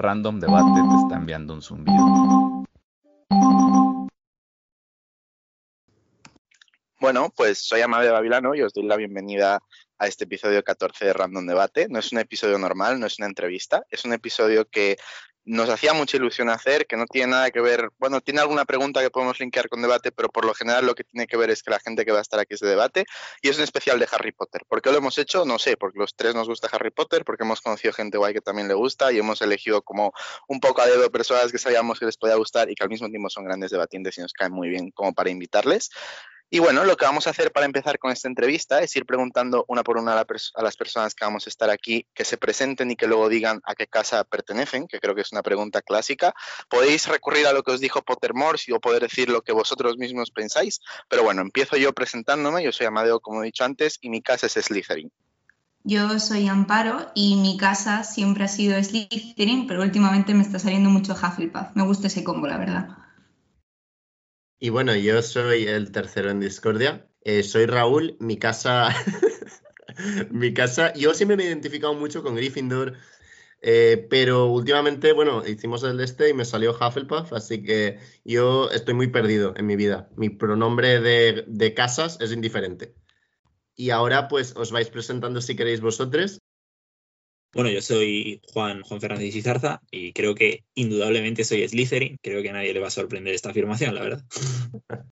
Random Debate te está enviando un zumbido. Bueno, pues soy Amable Babilano y os doy la bienvenida a este episodio 14 de Random Debate. No es un episodio normal, no es una entrevista, es un episodio que nos hacía mucha ilusión hacer, que no tiene nada que ver, bueno, tiene alguna pregunta que podemos linkear con debate, pero por lo general lo que tiene que ver es que la gente que va a estar aquí es de debate y es un especial de Harry Potter. ¿Por qué lo hemos hecho? No sé, porque los tres nos gusta Harry Potter, porque hemos conocido gente guay que también le gusta y hemos elegido como un poco a dedo personas que sabíamos que les podía gustar y que al mismo tiempo son grandes debatientes y nos caen muy bien como para invitarles. Y bueno, lo que vamos a hacer para empezar con esta entrevista es ir preguntando una por una a, las personas que vamos a estar aquí, que se presenten y que luego digan a qué casa pertenecen, que creo que es una pregunta clásica. Podéis recurrir a lo que os dijo Pottermore o poder decir lo que vosotros mismos pensáis, pero bueno, empiezo yo presentándome. Yo soy Amadeo, como he dicho antes, y mi casa es Slytherin. Yo soy Amparo y mi casa siempre ha sido Slytherin, pero últimamente me está saliendo mucho Hufflepuff. Me gusta ese combo, la verdad. Y bueno, yo soy el tercero en Discordia. Eh, soy Raúl, mi casa. mi casa. Yo siempre me he identificado mucho con Gryffindor, eh, pero últimamente, bueno, hicimos el este y me salió Hufflepuff, así que yo estoy muy perdido en mi vida. Mi pronombre de, de casas es indiferente. Y ahora, pues, os vais presentando si queréis vosotros. Bueno, yo soy Juan, Juan Fernández Izarza y creo que indudablemente soy Slytherin. Creo que a nadie le va a sorprender esta afirmación, la verdad.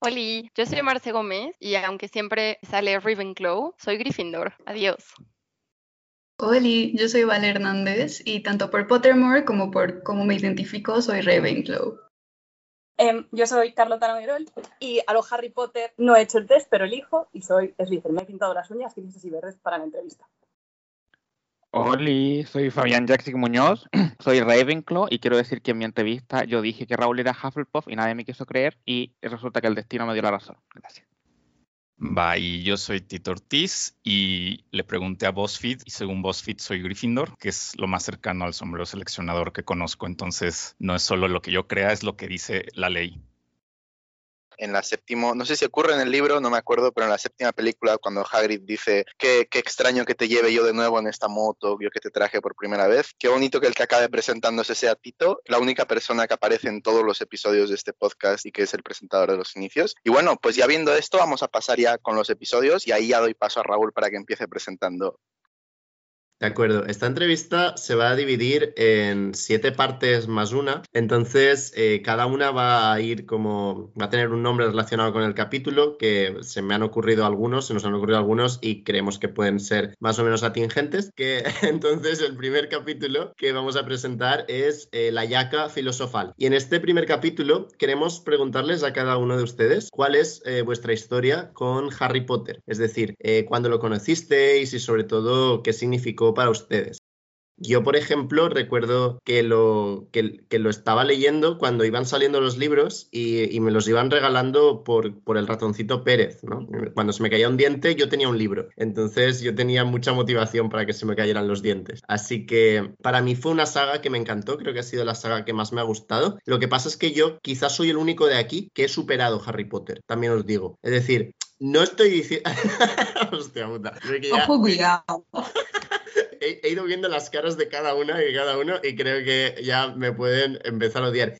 Hola, yo soy Marce Gómez y aunque siempre sale Ravenclaw, soy Gryffindor. Adiós. Hola, yo soy Val Hernández y tanto por Pottermore como por cómo me identifico soy Ravenclaw. Em, yo soy Carlota Noirol y a lo Harry Potter no he hecho el test, pero elijo y soy Slytherin. Me he pintado las uñas, grises y verdes para la entrevista. Hola, soy Fabián Jackson Muñoz, soy Ravenclaw y quiero decir que en mi entrevista yo dije que Raúl era Hufflepuff y nadie me quiso creer y resulta que el destino me dio la razón. Gracias. Va, y yo soy Tito Ortiz y le pregunté a BuzzFeed y según BuzzFeed soy Gryffindor, que es lo más cercano al sombrero seleccionador que conozco, entonces no es solo lo que yo crea, es lo que dice la ley en la séptima, no sé si ocurre en el libro, no me acuerdo, pero en la séptima película cuando Hagrid dice qué, qué extraño que te lleve yo de nuevo en esta moto, yo que te traje por primera vez, qué bonito que el que acabe presentándose sea Tito, la única persona que aparece en todos los episodios de este podcast y que es el presentador de los inicios. Y bueno, pues ya viendo esto, vamos a pasar ya con los episodios y ahí ya doy paso a Raúl para que empiece presentando de acuerdo, esta entrevista se va a dividir en siete partes más una, entonces eh, cada una va a ir como, va a tener un nombre relacionado con el capítulo, que se me han ocurrido algunos, se nos han ocurrido algunos y creemos que pueden ser más o menos atingentes, que entonces el primer capítulo que vamos a presentar es eh, la yaca filosofal. Y en este primer capítulo queremos preguntarles a cada uno de ustedes cuál es eh, vuestra historia con Harry Potter, es decir, cuándo lo conocisteis y sobre todo qué significó para ustedes. Yo, por ejemplo, recuerdo que lo, que, lo estaba leyendo cuando iban saliendo los libros y, me los iban regalando por, por, el ratoncito Pérez. Cuando se me caía un diente, yo tenía un libro. Entonces yo tenía mucha motivación para que se me cayeran los dientes. Así que para mí fue una saga que me encantó, creo que ha sido la saga que más me ha gustado. Lo que pasa es que yo quizás soy el único de aquí que he superado Harry Potter, también os digo. Es decir, no estoy diciendo... Hostia puta. Ojo, cuidado he, ido viendo las caras de cada una y cada uno y creo que ya me pueden empezar a odiar.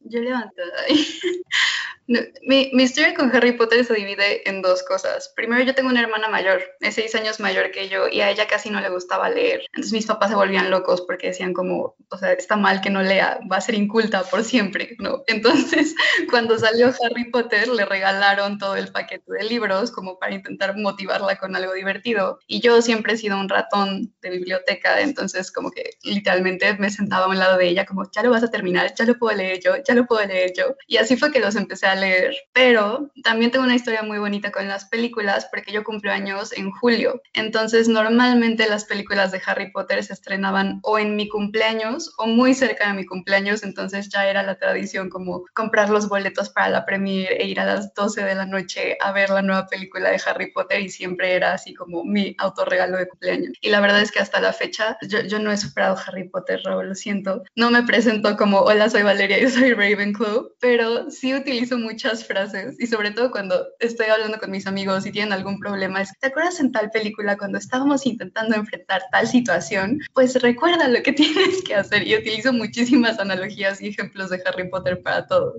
Yo levanto ahí. mi, historia con Harry Potter se divide en dos cosas. Primero, yo tengo una hermana mayor, es seis años mayor que yo, y a ella casi no le gustaba leer. Entonces mis papás se volvían locos porque decían como, o sea, está mal que no lea, va a ser inculta por siempre, ¿no? Entonces, cuando salió Harry Potter, le regalaron todo el paquete de libros como para intentar motivarla con algo divertido. Y yo siempre he sido un ratón de biblioteca, entonces como que literalmente me sentaba a un lado de ella como, ya lo vas a terminar, ya lo puedo leer yo, ya lo puedo leer yo. Y así fue que los empecé a leer, pero también tengo una historia muy bonita con las películas porque yo cumplo años en julio. Entonces, normalmente las películas de Harry Potter se estrenaban o en mi cumpleaños o muy cerca de mi cumpleaños, entonces ya era la tradición como comprar los boletos para la premiere e ir a las 12 de la noche a ver la nueva película de Harry Potter y siempre era así como mi autorregalo de cumpleaños. Y la verdad es que hasta la fecha yo, yo no he superado Harry Potter, Raúl, lo siento. No me presento como hola, soy Valeria, yo soy Ravenclaw, pero sí utilizo muy muchas frases y sobre todo cuando estoy hablando con mis amigos y tienen algún problema, es, ¿te acuerdas en tal película cuando estábamos intentando enfrentar tal situación? Pues recuerda lo que tienes que hacer y utilizo muchísimas analogías y ejemplos de Harry Potter para todo.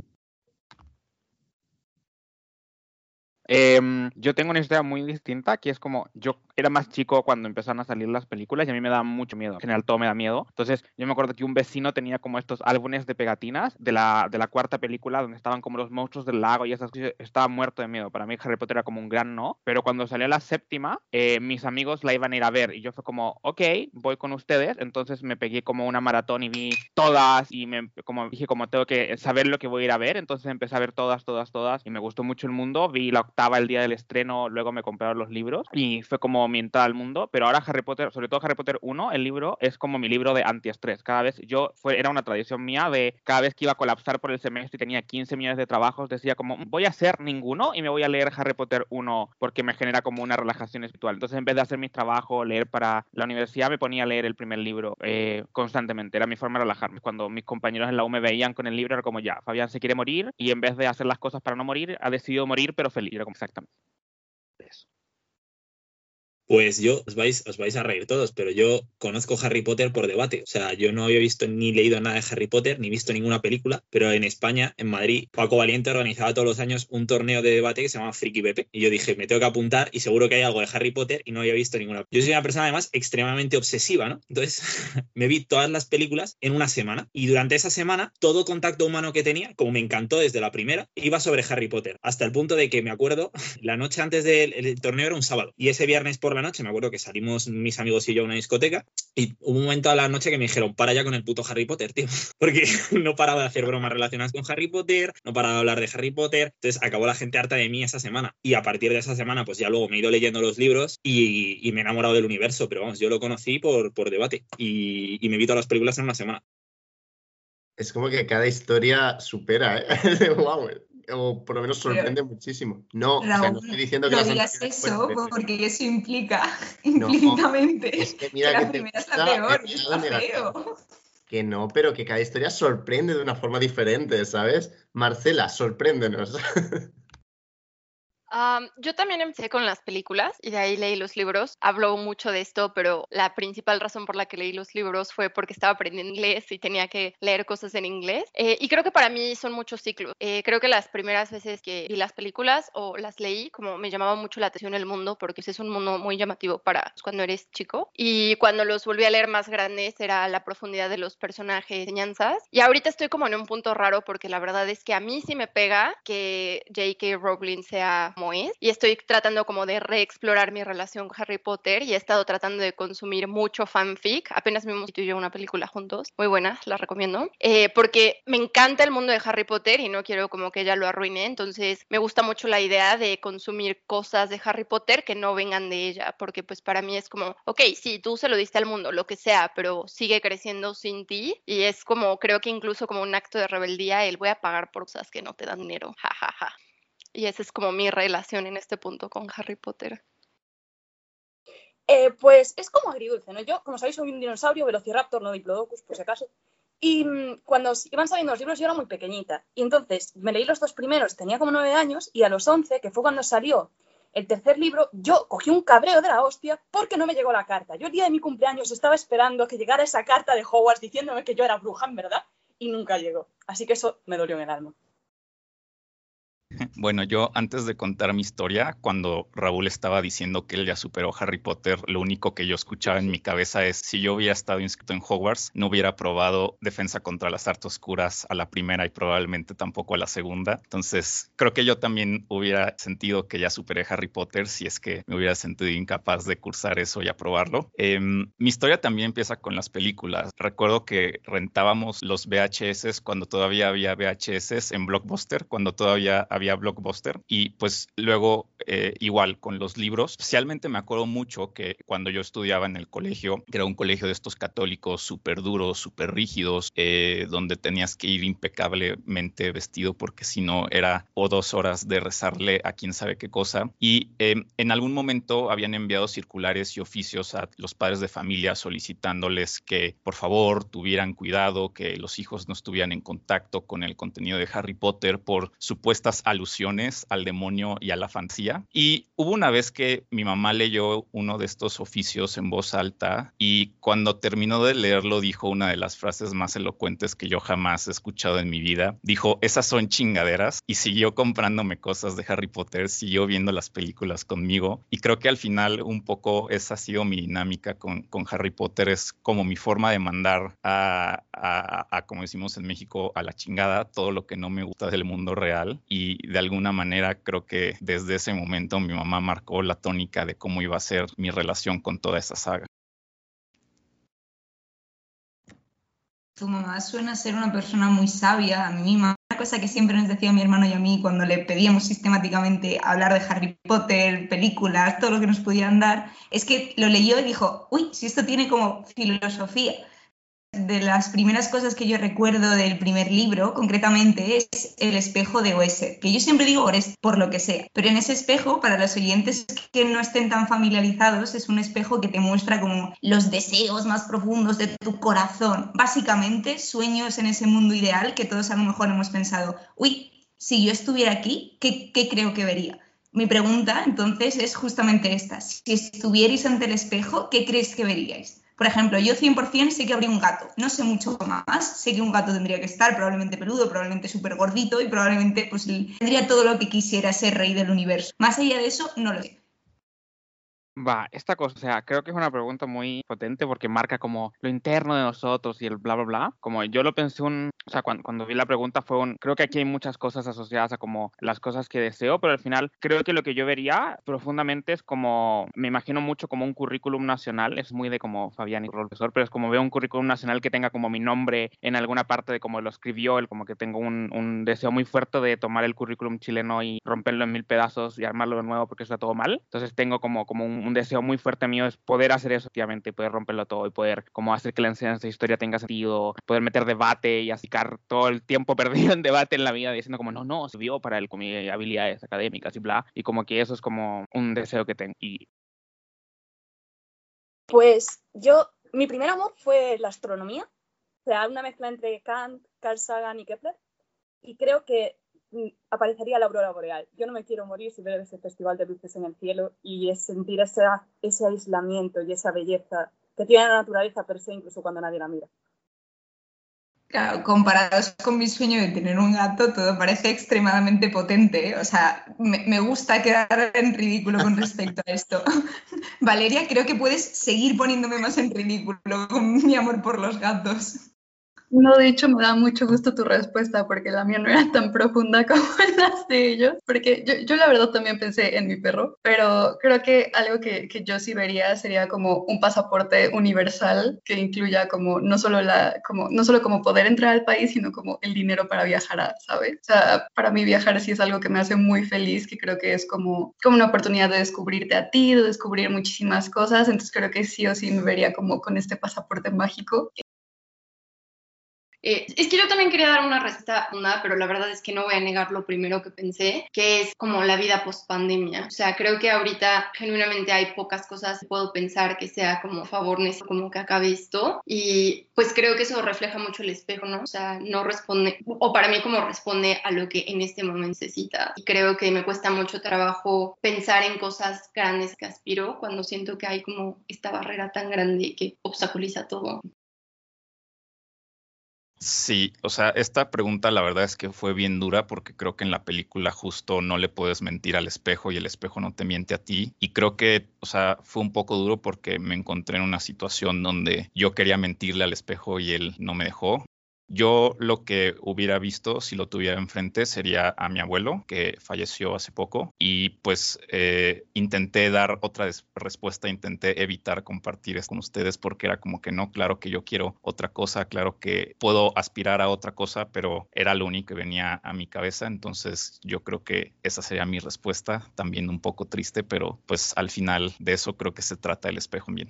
Em, yo tengo una historia muy distinta, que es como yo era más chico cuando empezaron a salir las películas y a mí me da mucho miedo. En general todo me da miedo. Entonces yo me acuerdo que un vecino tenía como estos álbumes de pegatinas de la, de la cuarta película donde estaban como los monstruos del lago y esas cosas. Estaba muerto de miedo. Para mí Harry Potter era como un gran no. Pero cuando salió la séptima, eh, mis amigos la iban a ir a ver y yo fue como, ok, voy con ustedes. Entonces me pegué como una maratón y vi todas y me como dije como tengo que saber lo que voy a ir a ver. Entonces empecé a ver todas, todas, todas y me gustó mucho el mundo. Vi la octava el día del estreno, luego me compraron los libros y fue como mi entrada al mundo, pero ahora Harry Potter, sobre todo Harry Potter 1, el libro es como mi libro de antiestrés. Cada vez yo, fue, era una tradición mía de cada vez que iba a colapsar por el semestre y tenía 15 millones de trabajos, decía como voy a hacer ninguno y me voy a leer Harry Potter 1 porque me genera como una relajación espiritual. Entonces en vez de hacer mis trabajos, leer para la universidad, me ponía a leer el primer libro eh, constantemente. Era mi forma de relajarme. Cuando mis compañeros en la U me veían con el libro, era como ya, Fabián se quiere morir y en vez de hacer las cosas para no morir, ha decidido morir pero feliz. Era como exactamente. Eso. Pues yo os vais, os vais a reír todos, pero yo conozco Harry Potter por debate. O sea, yo no había visto ni leído nada de Harry Potter, ni visto ninguna película, pero en España, en Madrid, Paco Valiente organizaba todos los años un torneo de debate que se llama Friki Pepe. Y yo dije, me tengo que apuntar y seguro que hay algo de Harry Potter y no había visto ninguna. Yo soy una persona además extremadamente obsesiva, ¿no? Entonces me vi todas las películas en una semana y durante esa semana todo contacto humano que tenía, como me encantó desde la primera, iba sobre Harry Potter. Hasta el punto de que me acuerdo, la noche antes del el torneo era un sábado y ese viernes por la noche me acuerdo que salimos mis amigos y yo a una discoteca y hubo un momento a la noche que me dijeron, para ya con el puto Harry Potter, tío. Porque no paraba de hacer bromas relacionadas con Harry Potter, no paraba de hablar de Harry Potter. Entonces acabó la gente harta de mí esa semana. Y a partir de esa semana, pues ya luego me he ido leyendo los libros y, y me he enamorado del universo. Pero vamos, yo lo conocí por, por debate y, y me vi todas las películas en una semana. Es como que cada historia supera, ¿eh? wow, o por lo menos sorprende muchísimo. No, o sea, no Raúl, estoy diciendo que no digas eso fueran peores. porque eso implica No, implícitamente es que que mira la que te primera es la gusta peor feo. Que no, pero que cada historia sorprende de una forma diferente, ¿sabes? Marcela, sorpréndenos. Am, yo también empecé con las películas y de ahí leí los libros. Hablo mucho de esto, pero la principal razón por la que leí los libros fue porque estaba aprendiendo inglés y tenía que leer cosas en inglés. Eh, y creo que para mí son muchos ciclos. Eh, creo que las primeras veces que vi las películas o las leí, como me llamaba mucho la atención el mundo, porque es un mundo muy llamativo para cuando eres chico. Y cuando los volví a leer más grandes era la profundidad de los personajes, enseñanzas. Y ahorita estoy como en un punto raro porque la verdad es que a mí sí me pega que J.K. Rowling sea es y estoy tratando como de reexplorar mi relación con Harry Potter y he estado tratando de consumir mucho fanfic. Apenas vimos tú y yo una película juntos, muy buena, la recomiendo, eh, porque me encanta el mundo de Harry Potter y no quiero como que ella lo arruine, entonces me gusta mucho la idea de consumir cosas de Harry Potter que no vengan de ella, porque pues para mí es como, ok, sí, tú se lo diste al mundo, lo que sea, pero sigue creciendo sin ti y es como, creo que incluso como un acto de rebeldía, el voy a pagar por cosas que no te dan dinero, jajaja. Ja, ja. Y esa es como mi relación en este punto con Harry Potter. Eh, pues es como agridulce, ¿no? Yo, como sabéis, soy un dinosaurio, Velociraptor, no Diplodocus, por si acaso. Y mm, cuando iban saliendo los libros yo era muy pequeñita. Y entonces me leí los dos primeros, tenía como nueve años, y a los once, que fue cuando salió el tercer libro, yo cogí un cabreo de la hostia porque no me llegó la carta. Yo el día de mi cumpleaños estaba esperando que llegara esa carta de Hogwarts diciéndome que yo era bruja, en verdad, y nunca llegó. Así que eso me dolió en el alma. Bueno, yo antes de contar mi historia, cuando Raúl estaba diciendo que él ya superó Harry Potter, lo único que yo escuchaba en mi cabeza es si yo hubiera estado inscrito en Hogwarts, no hubiera probado Defensa contra las Artes Oscuras a la primera y probablemente tampoco a la segunda. Entonces, creo que yo también hubiera sentido que ya superé Harry Potter si es que me hubiera sentido incapaz de cursar eso y aprobarlo. Em, mi historia también empieza con las películas. Recuerdo que rentábamos los VHS cuando todavía había VHS en Blockbuster, cuando todavía había Blockbuster. Y pues luego, eh, igual con los libros, especialmente me acuerdo mucho que cuando yo estudiaba en el colegio, que era un colegio de estos católicos súper duros, súper rígidos, eh, donde tenías que ir impecablemente vestido porque si no era o dos horas de rezarle a quién sabe qué cosa. Y em, en algún momento habían enviado circulares y oficios a los padres de familia solicitándoles que por favor tuvieran cuidado, que los hijos no estuvieran en contacto con el contenido de Harry Potter por supuestas alusiones al demonio y a la fantasía. Y hubo una vez que mi mamá leyó uno de estos oficios en voz alta y cuando terminó de leerlo dijo una de las frases más elocuentes que yo jamás he escuchado en mi vida. Dijo, esas son chingaderas y siguió comprándome cosas de Harry Potter, siguió viendo las películas conmigo y creo que al final un poco esa ha sido mi dinámica con, con Harry Potter, es como mi forma de mandar a, a, como decimos en México, a la chingada todo lo que no me gusta del mundo real y de alguna manera creo que desde ese momento mi mamá marcó la tónica de cómo iba a ser mi relación con toda esa saga. Tu mamá suena ser una persona muy sabia. A mí, una cosa que siempre nos decía mi hermano y a mí cuando le pedíamos sistemáticamente hablar de Harry Potter, películas, todo lo que nos pudieran dar, es que lo leyó y dijo, uy, si esto tiene como filosofía de las primeras cosas que yo recuerdo del primer libro, concretamente, es el espejo de Oese, que yo siempre digo Ores por lo que sea, pero en ese espejo, para los oyentes que no estén tan familiarizados, es un espejo que te muestra como los deseos más profundos de tu corazón, básicamente sueños en ese mundo ideal que todos a lo mejor hemos pensado, uy, si yo estuviera aquí, ¿qué, qué creo que vería? Mi pregunta entonces es justamente esta, si estuvierais ante el espejo, ¿qué crees que veríais? Por ejemplo, yo 100% sé que habría un gato, no sé mucho más, sé que un gato tendría que estar probablemente peludo, probablemente súper gordito y probablemente pues, tendría todo lo que quisiera ser rey del universo. Más allá de eso, no lo sé. Va, esta cosa, o sea, creo que es una pregunta muy potente porque marca como lo interno de nosotros y el bla, bla, bla. Como yo lo pensé un, o sea, cuando, cuando vi la pregunta fue un, creo que aquí hay muchas cosas asociadas a como las cosas que deseo, pero al final creo que lo que yo vería profundamente es como, me imagino mucho como un currículum nacional, es muy de como Fabián y profesor, pero es como veo un currículum nacional que tenga como mi nombre en alguna parte de como lo escribió él, como que tengo un, un deseo muy fuerte de tomar el currículum chileno y romperlo en mil pedazos y armarlo de nuevo porque está todo mal. Entonces tengo como, como un un deseo muy fuerte mío es poder hacer eso, efectivamente, poder romperlo todo y poder como hacer que la enseñanza de historia tenga sentido, poder meter debate y acicar todo el tiempo perdido en debate en la vida diciendo como no, no, vio para con mis habilidades académicas y bla, y como que eso es como un deseo que tengo. Y... Pues yo, mi primer amor fue la astronomía, o sea, una mezcla entre Kant, Carl Sagan y Kepler, y creo que aparecería la aurora boreal. Yo no me quiero morir si ver ese festival de luces en el cielo y es sentir ese, ese aislamiento y esa belleza que tiene la naturaleza per se, incluso cuando nadie la mira. Claro, comparados con mi sueño de tener un gato, todo parece extremadamente potente. ¿eh? O sea, me, me, gusta quedar en ridículo con respecto a esto. Valeria, creo que puedes seguir poniéndome más en ridículo con mi amor por los gatos. No, de hecho me da mucho gusto tu respuesta porque la mía no era tan profunda como las de ellos, porque yo, yo la verdad también pensé en mi perro, pero creo que algo que, que, yo sí vería sería como un pasaporte universal que incluya como no solo, la, como, no solo como poder entrar al país, sino como el dinero para viajar, ¿sabes? O sea, para mí viajar sí es algo que me hace muy feliz, que creo que es como, como una oportunidad de descubrirte a ti, de descubrir muchísimas cosas, entonces creo que sí o sí me vería como con este pasaporte mágico eh, es que yo también quería dar una receta pero la verdad es que no voy a negar lo primero que pensé, que es como la vida post pandemia. O sea, creo que ahorita genuinamente hay pocas cosas que puedo pensar que sea como favor como que acabe esto. Y pues creo que eso refleja mucho el espejo, ¿no? O sea, no responde, o para mí como responde a lo que en este momento necesita. Y creo que me cuesta mucho trabajo pensar en cosas grandes que aspiro cuando siento que hay como esta barrera tan grande que obstaculiza todo. Sí, o sea, esta pregunta la verdad es que fue bien dura porque creo que en la película justo no le puedes mentir al espejo y el espejo no te miente a ti. Y creo que, o sea, fue un poco duro porque me encontré en una situación donde yo quería mentirle al espejo y él no me dejó. Yo lo que hubiera visto si lo tuviera enfrente sería a mi abuelo, que falleció hace poco, y pues eh, intenté dar otra respuesta, intenté evitar compartir con ustedes porque era como que no, claro que yo quiero otra cosa, claro que puedo aspirar a otra cosa, pero era lo único que venía a mi cabeza, entonces yo creo que esa sería mi respuesta, también un poco triste, pero pues al final de eso creo que se trata el espejo bien.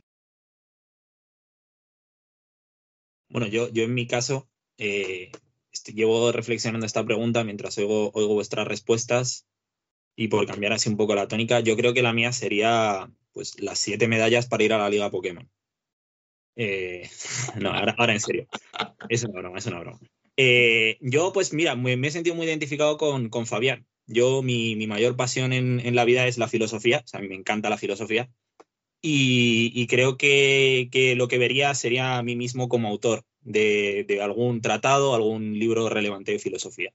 Bueno, yo, yo en mi caso eh, llevo reflexionando esta pregunta mientras oigo, oigo vuestras respuestas y por cambiar así un poco la tónica, yo creo que la mía sería pues las siete medallas para ir a la Liga Pokémon. Eh, no, ahora, en serio. Es una broma, es una broma. Eh, yo, pues mira, me, he sentido muy identificado con, con Fabián. Yo, mi, mi mayor pasión en, en, la vida es la filosofía, o sea, a mí me encanta la filosofía. Y, creo que, lo que vería sería a mí mismo como autor de, algún tratado, algún libro relevante de filosofía.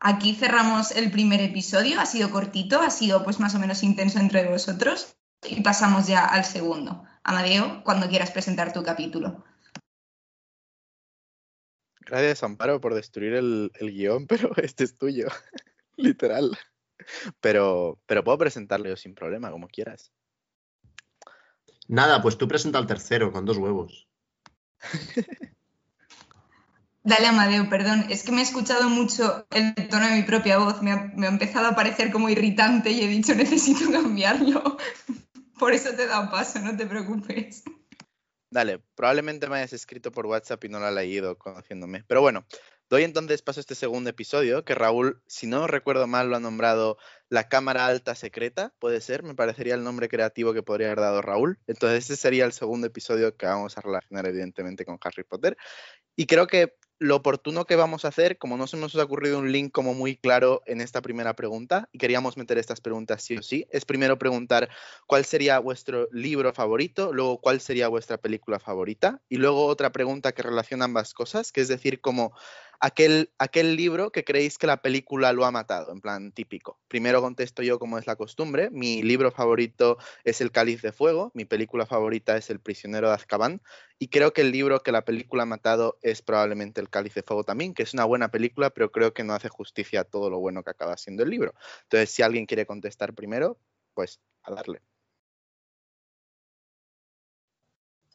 Aquí cerramos el primer episodio, ha sido cortito, ha sido pues más o menos intenso entre vosotros y pasamos ya al segundo. Amadeo, cuando quieras presentar tu capítulo. Gracias, Amparo, por destruir el, el guion, pero este es tuyo, literal. Pero, pero puedo presentarlo yo sin problema, como quieras. Nada, pues tú presenta el tercero con dos huevos. Dale, Amadeo, perdón. Es que me he escuchado mucho el tono de mi propia voz. Me ha, me ha, empezado a parecer como irritante y he dicho necesito cambiarlo. Por eso te he dado paso, no te preocupes. Dale, probablemente me hayas escrito por WhatsApp y no lo ha leído conociéndome. Pero bueno, Doy entonces paso a este segundo episodio, que Raúl, si no recuerdo mal, lo ha nombrado La Cámara Alta Secreta, puede ser, me parecería el nombre creativo que podría haber dado Raúl. Entonces, este sería el segundo episodio que vamos a relacionar, evidentemente, con Harry Potter. Y creo que lo oportuno que vamos a hacer, como no se nos ha ocurrido un link como muy claro en esta primera pregunta, y queríamos meter estas preguntas sí o sí, es primero preguntar cuál sería vuestro libro favorito, luego cuál sería vuestra película favorita, y luego otra pregunta que relaciona ambas cosas, que es decir, como aquel, aquel libro que creéis que la película lo ha matado, en plan típico. Primero contesto yo como es la costumbre. Mi libro favorito es El Cáliz de Fuego, mi película favorita es El Prisionero de Azkaban y creo que el libro que la película ha matado es probablemente El Cáliz de Fuego también, que es una buena película, pero creo que no hace justicia a todo lo bueno que acaba siendo el libro. Entonces, si alguien quiere contestar primero, pues a darle.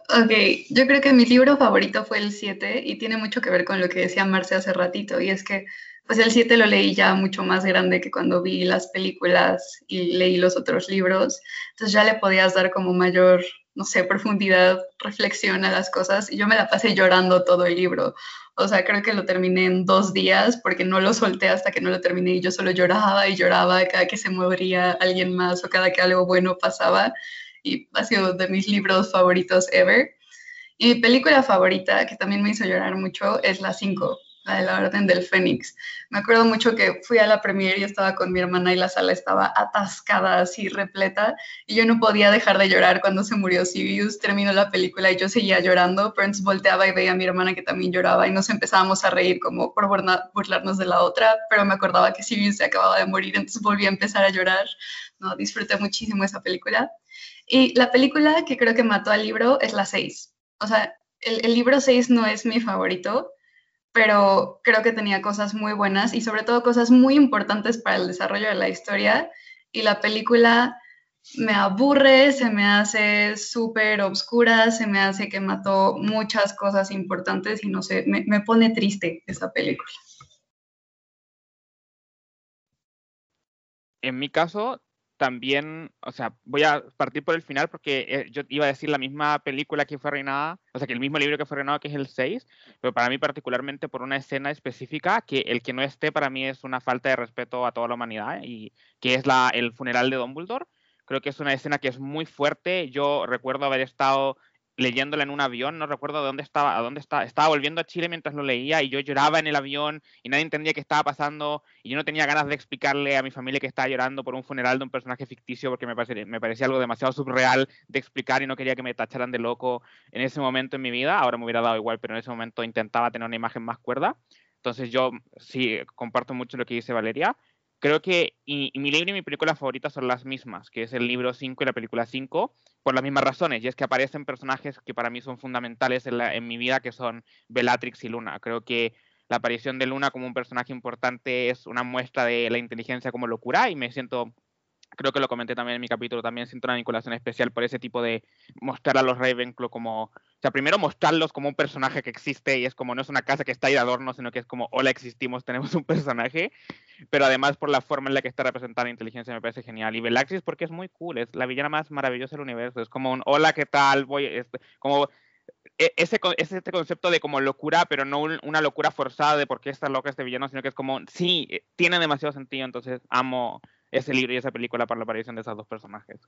Ok, yo creo que mi libro favorito fue el 7 y tiene mucho que ver con lo que decía Marce hace ratito y es que pues el 7 lo leí ya mucho más grande que cuando vi las películas y leí los otros libros, entonces ya le podías dar como mayor, no sé, profundidad, reflexión a las cosas y yo me la pasé llorando todo el libro. O sea, creo que lo terminé en dos días porque no lo solté hasta que no lo terminé y yo solo lloraba y lloraba cada que se moría alguien más o cada que algo bueno pasaba y ha sido de mis libros favoritos ever. Y mi película favorita, que también me hizo llorar mucho, es La 5, la de la Orden del Fénix. Me acuerdo mucho que fui a la premiere y estaba con mi hermana y la sala estaba atascada, así repleta, y yo no podía dejar de llorar cuando se murió Sirius. Terminó la película y yo seguía llorando, entonces volteaba y veía a mi hermana que también lloraba y nos empezábamos a reír como por burlarnos de la otra, pero me acordaba que Sirius se acababa de morir, entonces volví a empezar a llorar. No, disfruté muchísimo esa película. Y la película que creo que mató al libro es la 6. O sea, el, libro 6 no es mi favorito, pero creo que tenía cosas muy buenas y sobre todo cosas muy importantes para el desarrollo de la historia. Y la película me aburre, se me hace súper obscura, se me hace que mató muchas cosas importantes y no sé, me, me pone triste esa película. En mi caso, también, o sea, voy a partir por el final porque eh, yo iba a decir la misma película que fue reinada, o sea, que el mismo libro que fue reinado que es el 6, pero para mí particularmente por una escena específica que el que no esté para mí es una falta de respeto a toda la humanidad y que es la, el funeral de Dumbledore. Creo que es una escena que es muy fuerte. Yo recuerdo haber estado leyéndola en un avión, no recuerdo de dónde estaba, a dónde estaba, estaba volviendo a Chile mientras lo leía y yo lloraba en el avión y nadie entendía qué estaba pasando y yo no tenía ganas de explicarle a mi familia que estaba llorando por un funeral de un personaje ficticio porque me parecía, me parecía algo demasiado surreal de explicar y no quería que me tacharan de loco en ese momento en mi vida, ahora me hubiera dado igual, pero en ese momento intentaba tener una imagen más cuerda. Entonces yo sí comparto mucho lo que dice Valeria creo que y, mi libro y mi película favorita son las mismas, que es el libro 5 y la película 5, por las mismas razones, y es que aparecen personajes que para mí son fundamentales en, en mi vida, que son Bellatrix y Luna. Creo que la aparición de Luna como un personaje importante es una muestra de la inteligencia como locura y me siento creo que lo comenté también en mi capítulo, también siento una vinculación especial por ese tipo de mostrar a los Ravenclaw como, o sea, primero mostrarlos como un personaje que existe y es como no es una casa que está ahí de adorno, sino que es como, hola, existimos, tenemos un personaje, pero además por la forma en la que está representada la inteligencia me parece genial. Y Bellatrix porque es muy cool, es la villana más maravillosa del universo, es como un, hola, ¿qué tal? Voy, este, como e, ese, ese este concepto de como locura, pero no una locura forzada de por qué está loca este villano, sino que es como, sí, eh, tiene demasiado sentido, entonces amo ese libro y esa película para la aparición de esos dos personajes.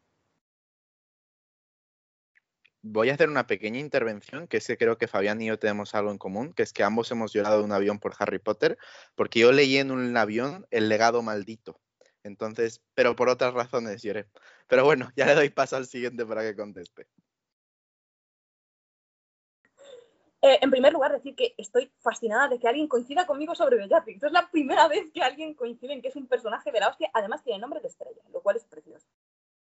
Voy a hacer una pequeña intervención, que es que creo que Fabián y yo tenemos algo en común, que es que ambos hemos llorado de un avión por Harry Potter, porque yo leí en un avión El legado maldito. Entonces, pero por otras razones lloré. Pero bueno, ya le doy paso al siguiente para que conteste. Eh, en primer lugar, decir que estoy fascinada de que alguien coincida conmigo sobre Bellatrix. Es la primera vez que alguien coincide en que es un personaje de la hostia, además tiene nombre de estrella, lo cual es precioso.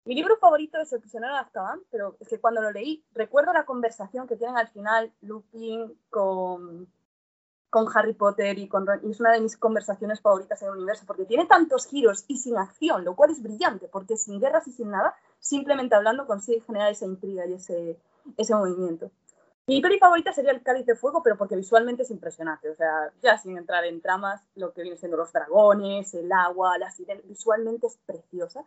Mi libro favorito es El prisionero de Azkaban, pero es que cuando lo leí recuerdo la conversación que tienen al final Lupin con, con Harry Potter y con Ron, y es una de mis conversaciones favoritas en el universo, porque tiene tantos giros y sin acción, lo cual es brillante, porque sin guerras y sin nada, simplemente hablando consigue generar esa intriga y ese, ese movimiento. Mi peli favorita sería El Cáliz de Fuego, pero porque visualmente es impresionante. O sea, ya sin entrar en tramas, lo que viene siendo los dragones, el agua, la sirena, visualmente es preciosa.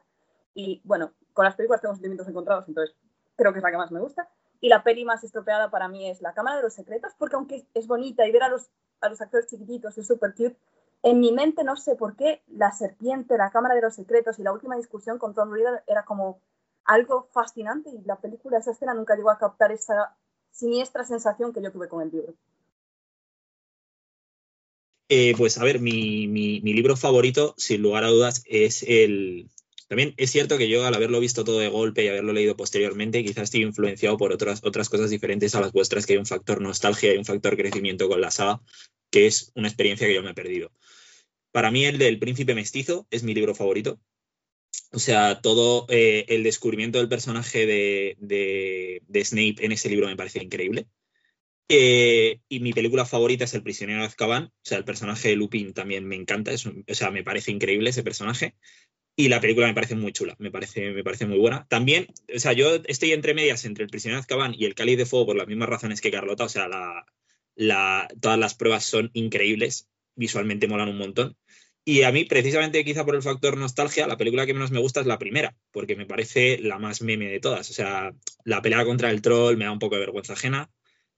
Y bueno, con las películas tengo sentimientos encontrados, entonces creo que es la que más me gusta. Y la peli más estropeada para mí es La Cámara de los Secretos, porque aunque es bonita y ver a los, a los actores chiquititos es súper cute, en mi mente no sé por qué la serpiente, la Cámara de los Secretos y la última discusión con Tom Riddle era como algo fascinante y la película, esa escena nunca llegó a captar esa siniestra sensación que yo tuve con el libro. Eh, pues a ver, mi, libro favorito, sin lugar a dudas, es el... También es cierto que yo al haberlo visto todo de golpe y haberlo leído posteriormente, quizás estoy influenciado por otras, otras cosas diferentes a las vuestras, que hay un factor nostalgia y un factor crecimiento con la saga, que es una experiencia que yo me he perdido. Para mí el del príncipe mestizo es mi libro favorito. O sea, todo eh, el descubrimiento del personaje de, Snape en ese libro me parece increíble. Eh, y mi película favorita es El prisionero de Azkaban. O sea, el personaje de Lupin también me encanta. o sea, me parece increíble ese personaje. Y la película me parece muy chula, me parece, me parece muy buena. También, o sea, yo estoy entre medias entre El prisionero de Azkaban y El cáliz de fuego por las mismas razones que Carlota. O sea, todas las pruebas son increíbles, visualmente molan un montón. Y a mí, precisamente quizá por el factor nostalgia, la película que menos me gusta es la primera, porque me parece la más meme de todas. O sea, la pelea contra el troll me da un poco de vergüenza ajena.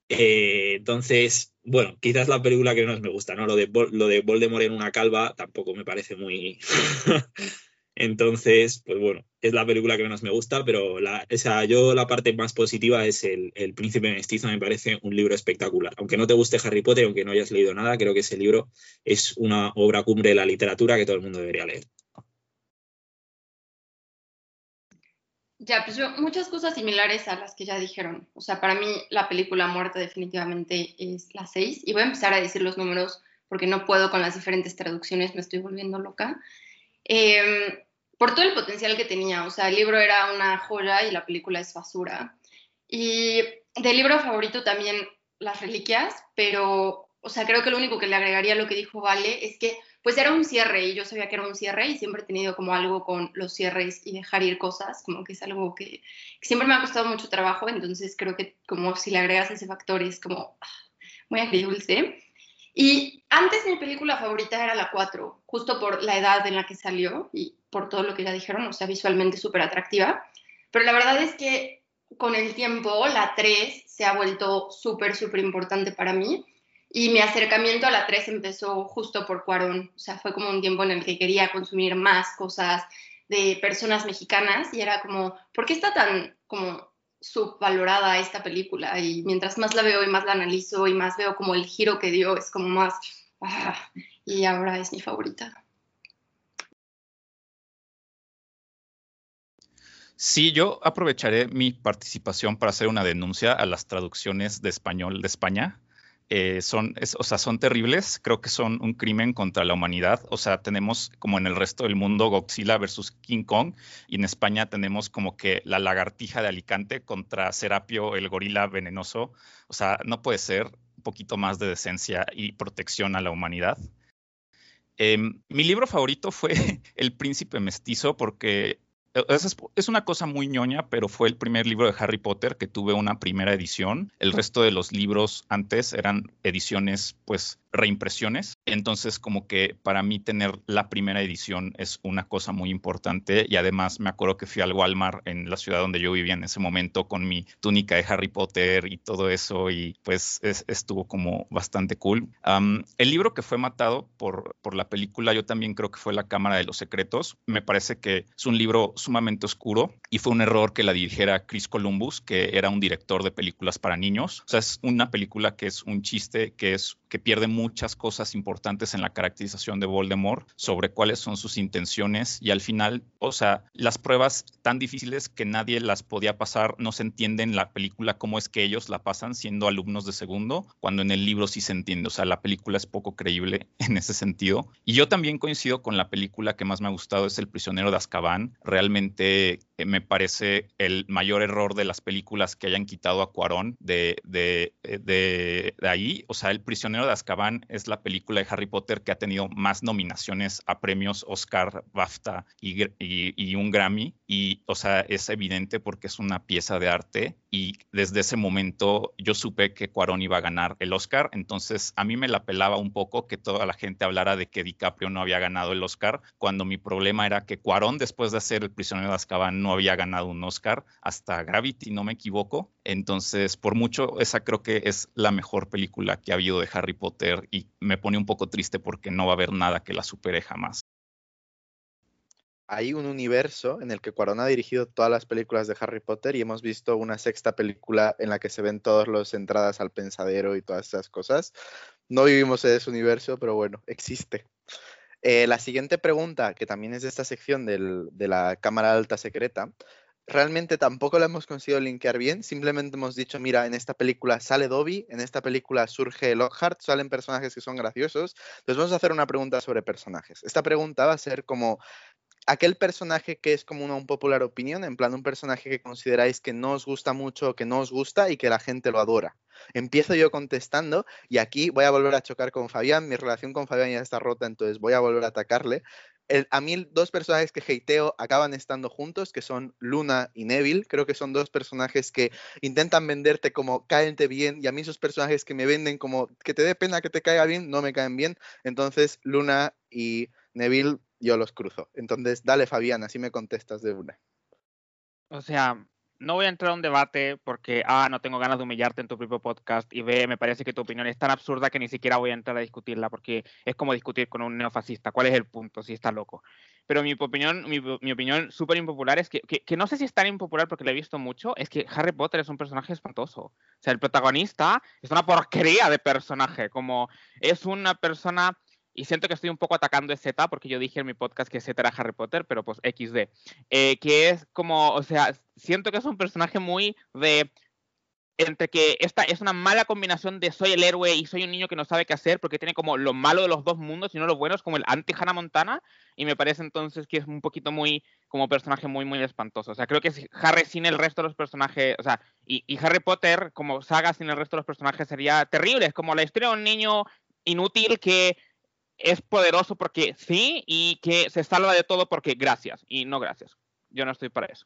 Eh, entonces, bueno, quizás la película que menos me gusta, ¿no? Lo de, lo de Voldemort en una calva tampoco me parece muy... Entonces, pues bueno, es la película que menos me gusta, pero la, yo la parte más positiva es el, el, Príncipe Mestizo, me parece un libro espectacular. Aunque no te guste Harry Potter, aunque no hayas leído nada, creo que ese libro es una obra cumbre de la literatura que todo el mundo debería leer. Ya, pues yo, muchas cosas similares a las que ya dijeron. O sea, para mí la película muerta definitivamente es la 6. Y voy a empezar a decir los números porque no puedo con las diferentes traducciones, me estoy volviendo loca. Em, por todo el potencial que tenía. O sea, el libro era una joya y la película es basura. Y del libro favorito también Las Reliquias, pero, o sea, creo que lo único que le agregaría a lo que dijo Vale es que, pues era un cierre y yo sabía que era un cierre y siempre he tenido como algo con los cierres y dejar ir cosas, como que es algo que, siempre me ha costado mucho trabajo, entonces creo que como si le agregas ese factor es como ah, muy agridulce. Y antes mi película favorita era la 4, justo por la edad en la que salió y por todo lo que ya dijeron, o sea, visualmente súper atractiva. Pero la verdad es que con el tiempo la 3 se ha vuelto súper, súper importante para mí. Y mi acercamiento a la 3 empezó justo por Cuarón. O sea, fue como un tiempo en el que quería consumir más cosas de personas mexicanas y era como, ¿por qué está tan como subvalorada esta película y mientras más la veo y más la analizo y más veo como el giro que dio, es como más... Ah, y ahora es mi favorita. Sí, yo aprovecharé mi participación para hacer una denuncia a las traducciones de español de España. Eh, son, o sea, son terribles. Creo que son un crimen contra la humanidad. O sea, tenemos como en el resto del mundo Godzilla versus King Kong y en España tenemos como que la lagartija de Alicante contra Serapio, el gorila venenoso. O sea, no puede ser un poquito más de decencia y protección a la humanidad. Em, mi libro favorito fue El Príncipe Mestizo porque es, es, una cosa muy ñoña, pero fue el primer libro de Harry Potter que tuve una primera edición. El resto de los libros antes eran ediciones, pues, reimpresiones. Entonces, como que para mí tener la primera edición es una cosa muy importante y además me acuerdo que fui al Walmart en la ciudad donde yo vivía en ese momento con mi túnica de Harry Potter y todo eso y pues estuvo como bastante cool. el libro que fue matado por, por la película yo también creo que fue La Cámara de los Secretos. Me parece que es un libro sumamente oscuro y fue un error que la dirigiera Chris Columbus, que era un director de películas para niños. O sea, es una película que es un chiste, que es que pierde muchas cosas importantes en la caracterización de Voldemort sobre cuáles son sus intenciones y al final, o sea, las pruebas tan difíciles que nadie las podía pasar, no se entiende en la película cómo es que ellos la pasan siendo alumnos de segundo, cuando en el libro sí se entiende, o sea, la película es poco creíble en ese sentido. Y yo también coincido con la película que más me ha gustado es El prisionero de Azkaban, realmente realmente eh, me parece el mayor error de las películas que hayan quitado a Cuarón de, eh, de, de ahí, o sea, El prisionero de Azkaban es la película de Harry Potter que ha tenido más nominaciones a premios Oscar, BAFTA y, un Grammy. Y, o sea, es evidente porque es una pieza de arte. Y desde ese momento yo supe que Cuarón iba a ganar el Oscar. Entonces a mí me la pelaba un poco que toda la gente hablara de que DiCaprio no había ganado el Oscar, cuando mi problema era que Cuarón, después de hacer El prisionero de Azkaban, no había ganado un Oscar hasta Gravity, no me equivoco. Entonces, por mucho, esa creo que es la mejor película que ha habido de Harry Potter y me pone un poco triste porque no va a haber nada que la supere jamás. Hay un universo en el que Cuarón ha dirigido todas las películas de Harry Potter y hemos visto una sexta película en la que se ven todas las entradas al pensadero y todas esas cosas. No vivimos en ese universo, pero bueno, existe. Eh, la siguiente pregunta, que también es de esta sección de la Cámara Alta Secreta, realmente tampoco la hemos conseguido linkear bien. Simplemente hemos dicho, mira, en esta película sale Dobby, en esta película surge Lockhart, salen personajes que son graciosos. Entonces vamos a hacer una pregunta sobre personajes. Esta pregunta va a ser como aquel personaje que es como una un popular opinión, en plan un personaje que consideráis que no os gusta mucho, que no os gusta y que la gente lo adora. Empiezo yo contestando y aquí voy a volver a chocar con Fabián. Mi relación con Fabián ya está rota, entonces voy a volver a atacarle a mí dos personajes que hateo acaban estando juntos, que son Luna y Neville. Creo que son dos personajes que intentan venderte como cáente bien y a mí esos personajes que me venden como que te dé pena que te caiga bien, no me caen bien. Entonces Luna y Neville yo los cruzo. Entonces dale Fabián, así me contestas de una. O sea, no voy a entrar a un debate porque A, no tengo ganas de humillarte en tu propio podcast y B, me parece que tu opinión es tan absurda que ni siquiera voy a entrar a discutirla porque es como discutir con un neofascista. ¿Cuál es el punto si está loco? Pero mi opinión, mi, opinión súper impopular es que, que, no sé si es tan impopular porque lo he visto mucho, es que Harry Potter es un personaje espantoso. O sea, el protagonista es una porquería de personaje, como es una persona y siento que estoy un poco atacando Z porque yo dije en mi podcast que Z era Harry Potter, pero pues XD, eh, que es como, o sea, siento que es un personaje muy de entre que esta es una mala combinación de soy el héroe y soy un niño que no sabe qué hacer porque tiene como lo malo de los dos mundos y no lo bueno, es como el anti Hannah Montana y me parece entonces que es un poquito muy como personaje muy muy espantoso. O sea, creo que Harry sin el resto de los personajes, o sea, y, y Harry Potter como saga sin el resto de los personajes sería terrible, es como la historia de un niño inútil que es poderoso porque sí y que se salva de todo porque gracias y no gracias. Yo no estoy para eso.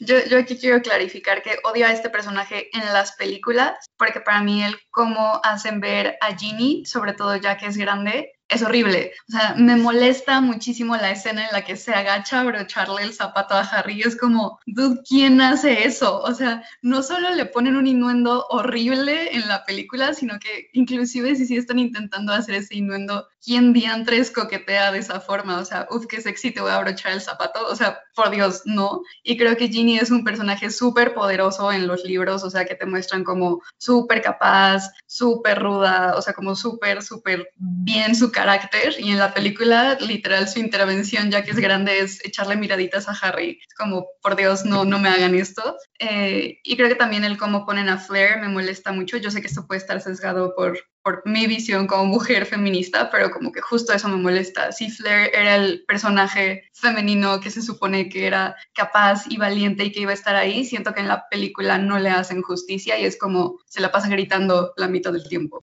Yo, yo, aquí quiero clarificar que odio a este personaje en las películas, porque para mí el cómo hacen ver a Ginny, sobre todo ya que es grande, es horrible. O sea, me molesta muchísimo la escena en la que se agacha a brocharle el zapato a Harry. Es como, dude, ¿quién hace eso? O sea, no solo le ponen un innuendo horrible en la película, sino que inclusive si sí están intentando hacer ese innuendo, ¿quién diantres coquetea de esa forma? O sea, uff, qué sexy, te voy a abrochar el zapato. O sea, por Dios, no. Y creo que Ginny es un personaje súper poderoso en los libros, o sea, que te muestran como súper capaz, súper ruda, o sea, como súper, súper bien su cara carácter y en la película literal su intervención ya que es grande es echarle miraditas a Harry, como por Dios no, no me hagan esto. Eh, y creo que también el cómo ponen a Flair me molesta mucho, yo sé que esto puede estar sesgado por, por mi visión como mujer feminista, pero como que justo eso me molesta. Si Flair era el personaje femenino que se supone que era capaz y valiente y que iba a estar ahí, siento que en la película no le hacen justicia y es como se la pasa gritando la mitad del tiempo.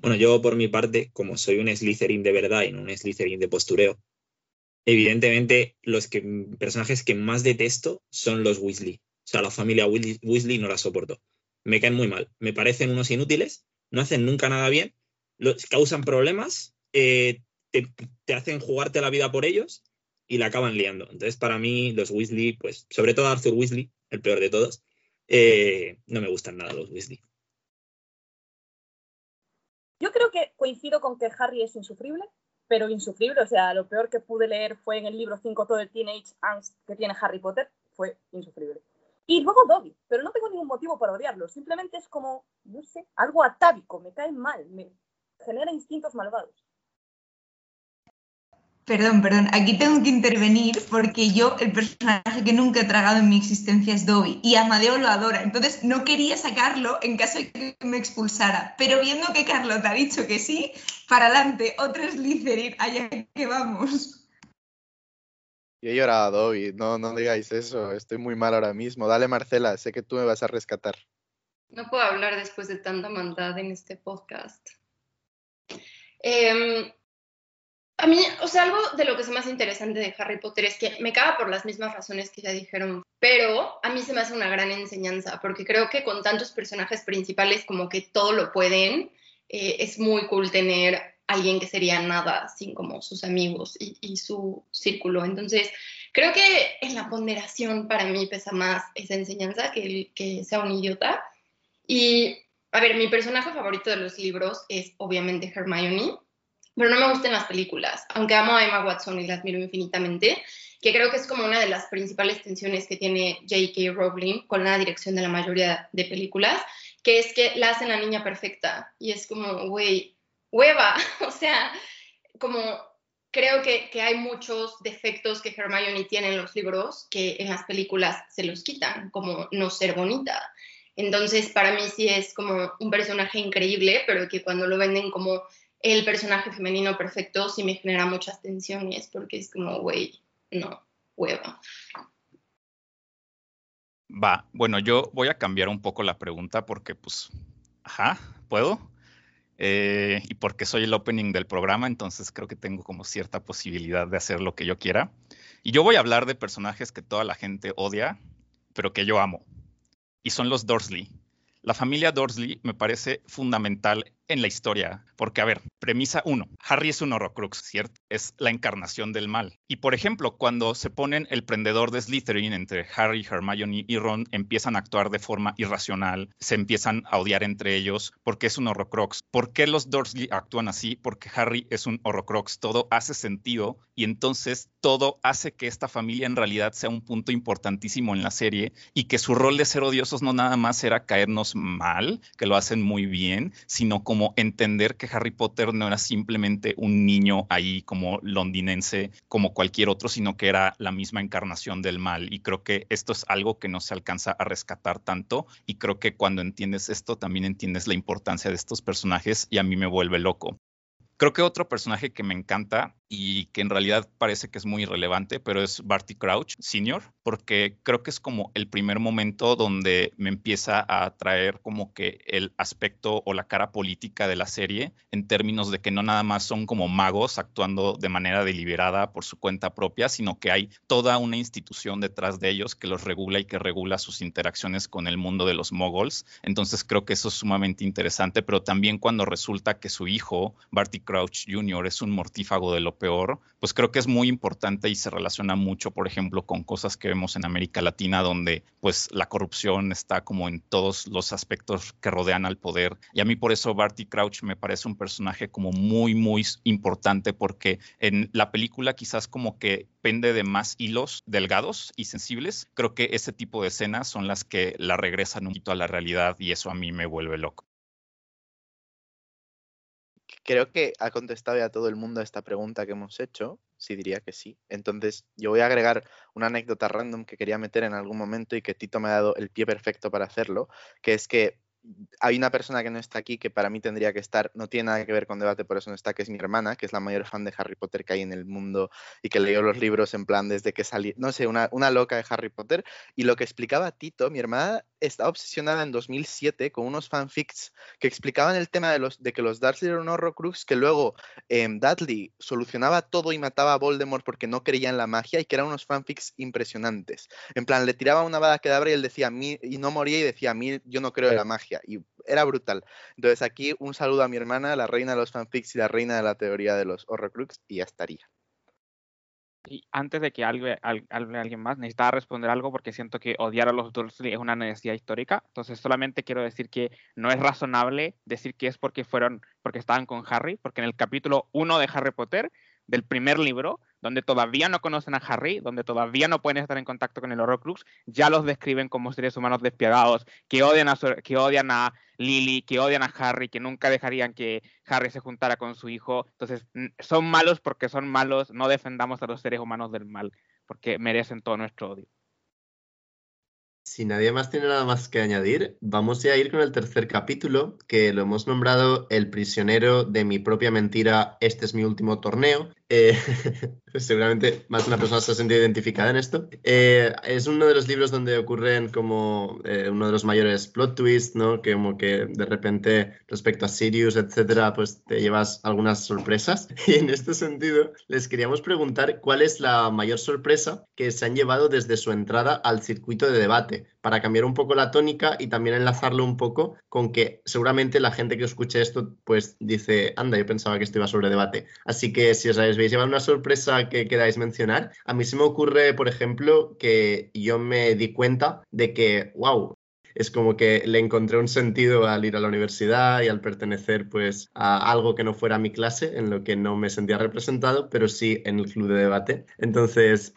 Bueno, yo por mi parte, como soy un Slytherin de verdad y no un Slytherin de postureo, evidentemente los que, personajes que más detesto son los Weasley. O sea, la familia Weasley no la soporto. Me caen muy mal. Me parecen unos inútiles, no hacen nunca nada bien, los, causan problemas, eh, te, hacen jugarte la vida por ellos y la acaban liando. Entonces, para mí, los Weasley, pues, sobre todo Arthur Weasley, el peor de todos, eh, no me gustan nada los Weasley. Yo creo que coincido con que Harry es insufrible, pero insufrible, o sea, lo peor que pude leer fue en el libro 5 todo el Teenage Angst que tiene Harry Potter, fue insufrible. Y luego Dobby, pero no tengo ningún motivo para odiarlo, simplemente es como, no sé, algo atávico, me cae mal, me genera instintos malvados. Perdón, perdón, aquí tengo que intervenir porque yo, el personaje que nunca he tragado en mi existencia es Dobby y Amadeo lo adora, entonces no quería sacarlo en caso de que me expulsara, pero viendo que Carlos ha dicho que sí, para adelante, otro Slytherin, allá que vamos. Yo he llorado a Dobby, no, no digáis eso, estoy muy mal ahora mismo. Dale Marcela, sé que tú me vas a rescatar. No puedo hablar después de tanta maldad en este podcast. Eh, a mí, o sea, algo de lo que es más interesante de Harry Potter es que me caga por las mismas razones que ya dijeron, pero a mí se me hace una gran enseñanza, porque creo que con tantos personajes principales como que todo lo pueden, eh, es muy cool tener alguien que sería nada sin como sus amigos y, y su círculo. Entonces, creo que en la ponderación para mí pesa más esa enseñanza que el que sea un idiota. Y, a ver, mi personaje favorito de los libros es obviamente Hermione pero no me gustan las películas, aunque amo a Emma Watson y la admiro infinitamente, que creo que es como una de las principales tensiones que tiene J.K. Rowling con la dirección de la mayoría de películas, que es que la hacen la niña perfecta y es como, güey, hueva, o sea, como creo que, que, hay muchos defectos que Hermione tiene en los libros que en las películas se los quitan, como no ser bonita. Entonces, para mí sí es como un personaje increíble, pero que cuando lo venden como el personaje femenino perfecto sí me genera muchas tensiones porque es como, güey, no, hueva. Va, bueno, yo voy a cambiar un poco la pregunta porque, pues, ajá, ¿puedo? Eh, y porque soy el opening del programa, entonces creo que tengo como cierta posibilidad de hacer lo que yo quiera. Y yo voy a hablar de personajes que toda la gente odia, pero que yo amo. Y son los Dursley. La familia Dursley me parece fundamental en la historia, porque a ver, premisa uno, Harry es un Horrocrux, ¿cierto? Es la encarnación del mal. Y por ejemplo, cuando se ponen el prendedor de Slytherin entre Harry, Hermione y Ron, empiezan a actuar de forma irracional, se empiezan a odiar entre ellos, porque es un Horrocrux. ¿Por qué los Dursley actúan así? Porque Harry es un Horrocrux, todo hace sentido y entonces todo hace que esta familia en realidad sea un punto importantísimo en la serie y que su rol de ser odiosos no nada más era caernos mal, que lo hacen muy bien, sino como como entender que Harry Potter no era simplemente un niño ahí como londinense como cualquier otro, sino que era la misma encarnación del mal. Y creo que esto es algo que no se alcanza a rescatar tanto. Y creo que cuando entiendes esto, también entiendes la importancia de estos personajes y a mí me vuelve loco. Creo que otro personaje que me encanta y que en realidad parece que es muy irrelevante, pero es Barty Crouch Sr., porque creo que es como el primer momento donde me empieza a atraer como que el aspecto o la cara política de la serie, en términos de que no nada más son como magos actuando de manera deliberada por su cuenta propia, sino que hay toda una institución detrás de ellos que los regula y que regula sus interacciones con el mundo de los moguls. Entonces creo que eso es sumamente interesante, pero también cuando resulta que su hijo, Barty Crouch Jr., es un mortífago de lo peor, pues creo que es muy importante y se relaciona mucho, por ejemplo, con cosas que vemos en América Latina, donde pues la corrupción está como en todos los aspectos que rodean al poder. Y a mí por eso Barty Crouch me parece un personaje como muy, muy importante, porque en la película quizás como que pende de más hilos delgados y sensibles. Creo que ese tipo de escenas son las que la regresan un poquito a la realidad y eso a mí me vuelve loco. Creo que ha contestado ya todo el mundo a esta pregunta que hemos hecho. Sí, diría que sí. Entonces, yo voy a agregar una anécdota random que quería meter en algún momento y que Tito me ha dado el pie perfecto para hacerlo, que es que hay una persona que no está aquí que para mí tendría que estar, no tiene nada que ver con debate, por eso no está, que es mi hermana, que es la mayor fan de Harry Potter que hay en el mundo y que leyó los libros en plan desde que salí, no sé, una, una loca de Harry Potter. Y lo que explicaba Tito, mi hermana estaba obsesionada en 2007 con unos fanfics que explicaban el tema de, los, de que los Dursley eran un horrocrux, que luego em, Dudley solucionaba todo y mataba a Voldemort porque no creía en la magia y que eran unos fanfics impresionantes. En plan, le tiraba una bala quedabra y él decía, y no moría y decía, a mí yo no creo en la magia. Y era brutal. Entonces aquí un saludo a mi hermana, la reina de los fanfics y la reina de la teoría de los horrocrux y ya estaría. Y antes de que hable, alguien más, necesitaba responder algo porque siento que odiar a los Dursley es una necesidad histórica. Entonces solamente quiero decir que no es razonable decir que es porque fueron, porque estaban con Harry, porque en el capítulo 1 de Harry Potter, del primer libro, donde todavía no conocen a Harry, donde todavía no pueden estar en contacto con el Horrocrux, ya los describen como seres humanos despiadados, que odian a, que odian a Lily, que odian a Harry, que nunca dejarían que Harry se juntara con su hijo. Entonces, son malos porque son malos, no defendamos a los seres humanos del mal, porque merecen todo nuestro odio. Si nadie más tiene nada más que añadir, vamos a ir con el tercer capítulo, que lo hemos nombrado El prisionero de mi propia mentira, este es mi último torneo. Eh, seguramente más una persona se ha sentido identificada en esto. Eh, es uno de los libros donde ocurren como eh, uno de los mayores plot twists, ¿no? Que como que de repente respecto a Sirius, etcétera, pues te llevas algunas sorpresas. Y en este sentido, les queríamos preguntar cuál es la mayor sorpresa que se han llevado desde su entrada al circuito de debate, para cambiar un poco la tónica y también enlazarlo un poco con que seguramente la gente que escuche esto, pues dice, anda, yo pensaba que esto iba sobre debate. Así que si os habéis llevado una sorpresa que queráis mencionar. A mí se me ocurre, por ejemplo, que yo me di cuenta de que, wow, es como que le encontré un sentido al ir a la universidad y al pertenecer pues a algo que no fuera mi clase, en lo que no me sentía representado, pero sí en el club de debate. Entonces...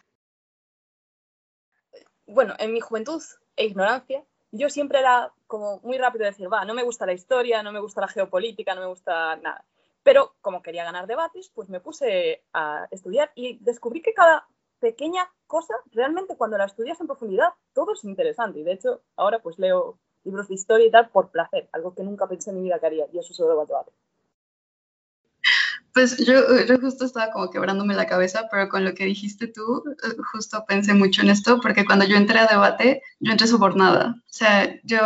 Bueno, en mi juventud e ignorancia, yo siempre era como muy rápido de decir, va, no me gusta la historia, no me gusta la geopolítica, no me gusta nada. Pero como quería ganar debates, pues me puse a estudiar y descubrí que cada pequeña cosa, realmente cuando la estudias en profundidad, todo es interesante. Y de hecho, ahora pues leo libros de historia y tal por placer, algo que nunca pensé en mi vida que haría, y eso es sobre debate. Pues yo, justo estaba como quebrándome la cabeza, pero con lo que dijiste tú, eh, justo pensé mucho en esto, porque cuando yo entré a debate, yo entré sobornada. O sea, yo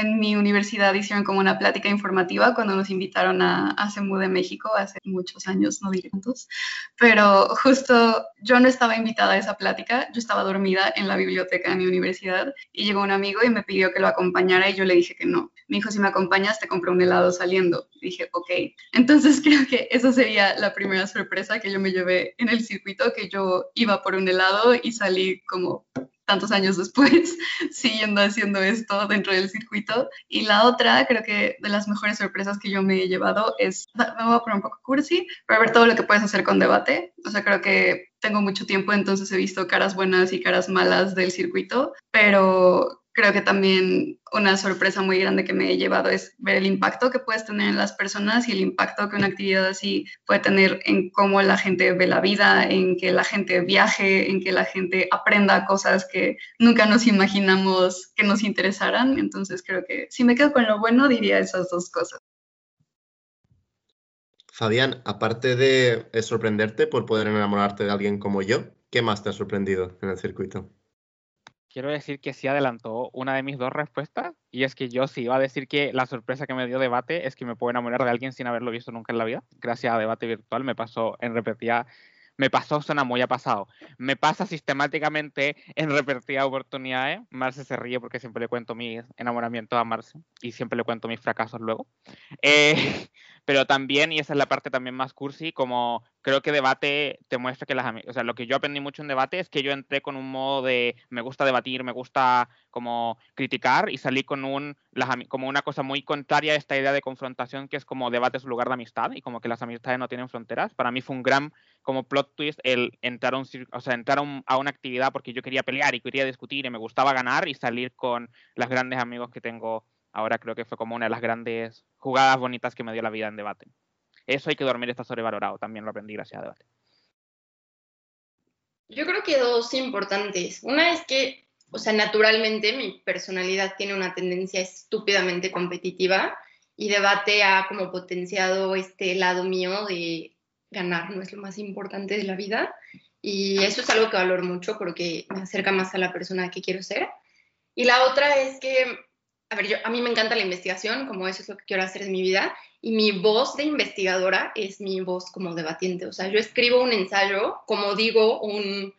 en mi universidad hicieron como una plática informativa cuando nos invitaron a, a CEMU de México hace muchos años, no diré cuántos, pero justo yo no estaba invitada a esa plática, yo estaba dormida en la biblioteca de mi universidad y llegó un amigo y me pidió que lo acompañara y yo le dije que no. Me dijo, si me acompañas, te compro un helado saliendo. dije, ok. Entonces creo que esa sería la primera sorpresa que yo me llevé en el circuito, que yo iba por un helado y salí como tantos años después siguiendo haciendo esto dentro del circuito. Y la otra, creo que de las mejores sorpresas que yo me he llevado es, me voy a poner un poco cursi, para ver todo lo que puedes hacer con debate. O sea, creo que tengo mucho tiempo, entonces he visto caras buenas y caras malas del circuito, pero creo que también una sorpresa muy grande que me he llevado es ver el impacto que puedes tener en las personas y el impacto que una actividad así puede tener en cómo la gente ve la vida, en que la gente viaje, en que la gente aprenda cosas que nunca nos imaginamos que nos interesaran. Entonces creo que si me quedo con lo bueno diría esas dos cosas. Fabián, aparte de sorprenderte por poder enamorarte de alguien como yo, ¿qué más te ha sorprendido en el circuito? quiero decir que sí adelantó una de mis dos respuestas, y es que yo sí iba a decir que la sorpresa que me dio debate es que me puedo enamorar de alguien sin haberlo visto nunca en la vida. Gracias a debate virtual me pasó en repetida, me pasó, suena muy ha pasado, me pasa sistemáticamente en repetidas oportunidades. Marce se ríe porque siempre le cuento mis enamoramientos a Marce y siempre le cuento mis fracasos luego. Eh, pero también, y esa es la parte también más cursi, como creo que debate te muestra que las o sea, lo que yo aprendí mucho en debate es que yo entré con un modo de me gusta debatir, me gusta como criticar y salí con un como una cosa muy contraria a esta idea de confrontación que es como debate es un lugar de amistad y como que las amistades no tienen fronteras. Para mí fue un gran como plot twist el entrar a, entrar a, una actividad porque yo quería pelear y quería discutir y me gustaba ganar y salir con los grandes amigos que tengo ahora creo que fue como una de las grandes jugadas bonitas que me dio la vida en debate. eso hay que dormir está sobrevalorado. También lo aprendí gracias a debate. Yo creo que dos importantes. Una es que, o sea, naturalmente mi personalidad tiene una tendencia estúpidamente competitiva y debate ha como potenciado este lado mío de ganar, no es lo más importante de la vida. Y eso es algo que valoro mucho porque me acerca más a la persona que quiero ser. Y la otra es que, a ver, yo, a mí me encanta la investigación, como eso es lo que quiero hacer en mi vida, y mi voz de investigadora es mi voz como debatiente. O sea, yo escribo un ensayo, como digo, un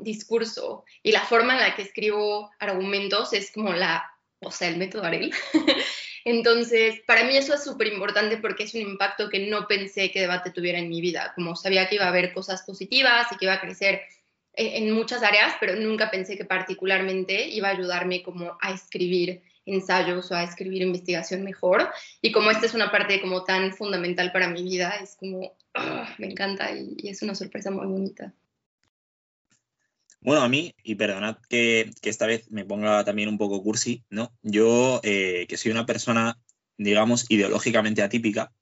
discurso, y la forma en la que escribo argumentos es como la, o sea, el método Arel. Entonces, para mí eso es súper importante porque es un impacto que no pensé que debate tuviera en mi vida. Como sabía que iba a haber cosas positivas y que iba a crecer en muchas áreas, pero nunca pensé que particularmente iba a ayudarme como a escribir ensayos o a escribir investigación mejor. Y como esta es una parte como tan fundamental para mi vida, es como, ah, me encanta y, y, es una sorpresa muy bonita. Bueno, a mí, y perdonad que, que, esta vez me ponga también un poco cursi, ¿no? Yo, eh, que soy una persona, digamos, ideológicamente atípica,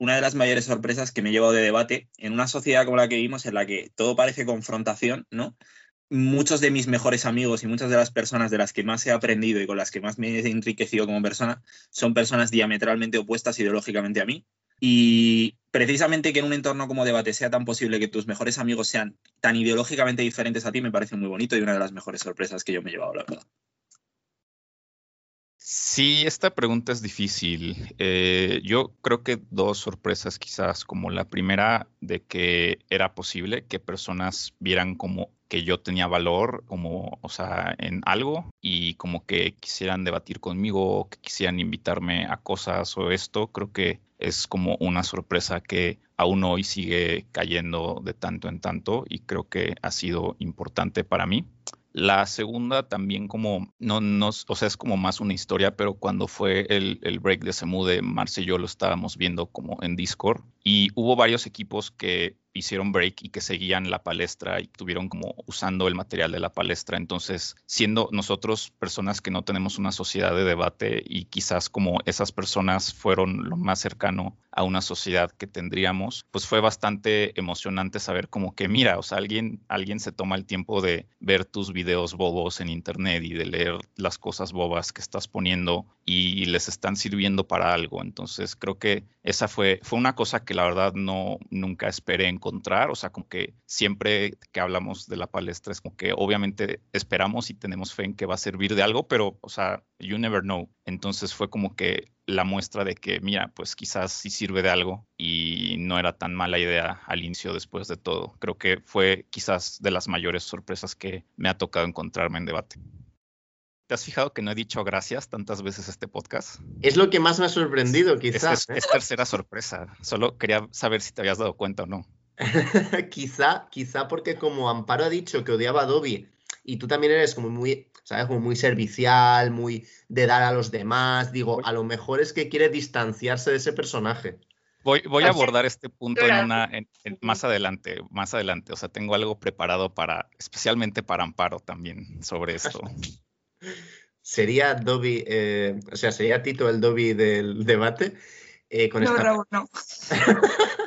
una de las mayores sorpresas que me he llevado de debate en una sociedad como la que vivimos, en la que todo parece confrontación, ¿no? Muchos de mis mejores amigos y muchas de las personas de las que más he aprendido y con las que más me he enriquecido como persona son personas diametralmente opuestas ideológicamente a mí. Y precisamente que en un entorno como debate sea tan posible que tus mejores amigos sean tan ideológicamente diferentes a ti me parece muy bonito y una de las mejores sorpresas que yo me he llevado, la verdad. Sí, esta pregunta es difícil. Eh, yo creo que dos sorpresas quizás, como la primera de que era posible que personas vieran como que yo tenía valor, como, o sea, en algo y como que quisieran debatir conmigo, que quisieran invitarme a cosas o esto, creo que es como una sorpresa que aún hoy sigue cayendo de tanto en tanto y creo que ha sido importante para mí. La segunda también como, no, no, o sea, es como más una historia, pero cuando fue el, el break de Semude, Marce y yo lo estábamos viendo como en Discord y hubo varios equipos que hicieron break y que seguían la palestra y tuvieron como usando el material de la palestra. Entonces, siendo nosotros personas que no tenemos una sociedad de debate y quizás como esas personas fueron lo más cercano a una sociedad que tendríamos, pues fue bastante emocionante saber como que, mira, o sea, alguien, alguien se toma el tiempo de ver tus videos bobos en internet y de leer las cosas bobas que estás poniendo y les están sirviendo para algo. Entonces, creo que esa fue, fue una cosa que la verdad no, nunca esperé encontrar. O sea, como que siempre que hablamos de la palestra es como que obviamente esperamos y tenemos fe en que va a servir de algo, pero, o sea, you never know. Entonces fue como que la muestra de que, mira, pues quizás sí sirve de algo y no era tan mala idea al inicio después de todo. Creo que fue quizás de las mayores sorpresas que me ha tocado encontrarme en debate. ¿Te has fijado que no he dicho gracias tantas veces este podcast? Es lo que más me ha sorprendido, quizás. Es, es, es tercera sorpresa. Solo quería saber si te habías dado cuenta o no. quizá, quizá porque como Amparo ha dicho que odiaba a Dobby y tú también eres como muy, ¿sabes? Como muy servicial, muy de dar a los demás. Digo, a lo mejor es que quiere distanciarse de ese personaje. Voy, voy a abordar este punto en una, en, en, más adelante, más adelante. O sea, tengo algo preparado para, especialmente para Amparo también sobre esto. Sería Dobby, eh, o sea, sería Tito el Dobby del debate. Eh, con no, esta... Raúl, no.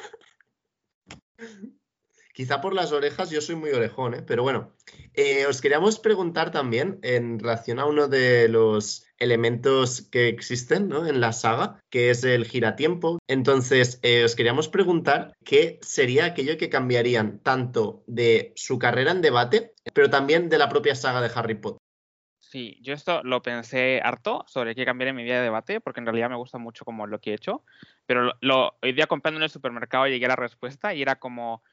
Quizá por las orejas yo soy muy orejón, ¿eh? pero bueno, os queríamos preguntar también en relación a uno de los elementos que existen ¿no? en la saga, que es el giratiempo. Entonces, os queríamos preguntar qué sería aquello que cambiarían tanto de su carrera en debate, pero también de la propia saga de Harry Potter. Sí, yo esto lo pensé harto sobre qué cambiar en mi vida de debate, porque en realidad me gusta mucho como lo que he hecho, pero lo, lo, hoy día comprando en el supermercado llegué a la respuesta y era como,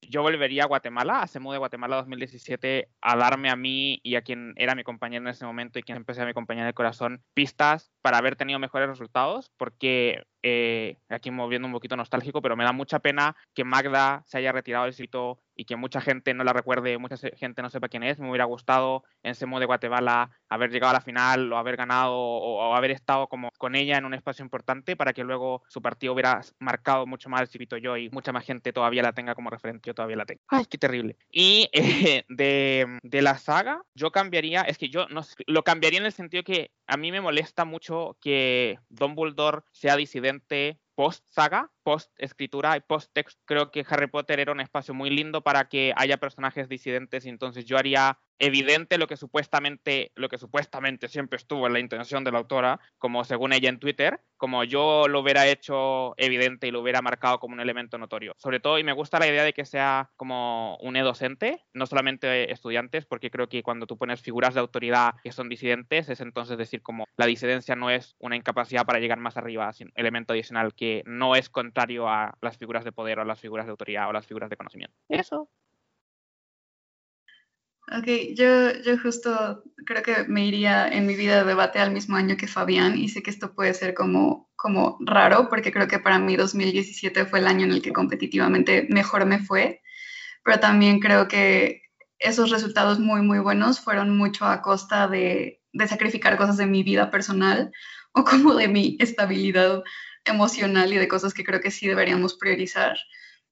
yo volvería a Guatemala, a CEMU de Guatemala 2017, a darme a mí y a quien era mi compañero en ese momento y quien empecé a mi compañera de corazón pistas para haber tenido mejores resultados, porque eh, aquí moviendo un poquito nostálgico, pero me da mucha pena que Magda se haya retirado del sitio y que mucha gente no la recuerde, mucha gente no sepa quién es. Me hubiera gustado en CEMU de Guatemala haber llegado a la final o haber ganado o, o, haber estado como con ella en un espacio importante para que luego su partido hubiera marcado mucho más el circuito yo y mucha más gente todavía la tenga como referente. Yo todavía la tengo. Ay, qué terrible. Y eh, de, de, la saga, yo cambiaría, es que yo no lo cambiaría en el sentido que a mí me molesta mucho que Dumbledore sea disidente post saga post-escritura y post-text, creo que Harry Potter era un espacio muy lindo para que haya personajes disidentes y entonces yo haría evidente lo que supuestamente, lo que supuestamente siempre estuvo en la intención de la autora, como según ella en Twitter, como yo lo hubiera hecho evidente y lo hubiera marcado como un elemento notorio. Sobre todo, y me gusta la idea de que sea como un e-docente, no solamente estudiantes, porque creo que cuando tú pones figuras de autoridad que son disidentes, es entonces decir como la disidencia no es una incapacidad para llegar más arriba, sino elemento adicional que no es contrario a las figuras de poder o las figuras de autoridad o las figuras de conocimiento. Eso. Ok, yo, yo justo creo que me iría en mi vida de debate al mismo año que Fabián y sé que esto puede ser como, como raro porque creo que para mí 2017 fue el año en el que competitivamente mejor me fue, pero también creo que esos resultados muy, muy buenos fueron mucho a costa de, de sacrificar cosas de mi vida personal o como de mi estabilidad emocional y de cosas que creo que sí deberíamos priorizar.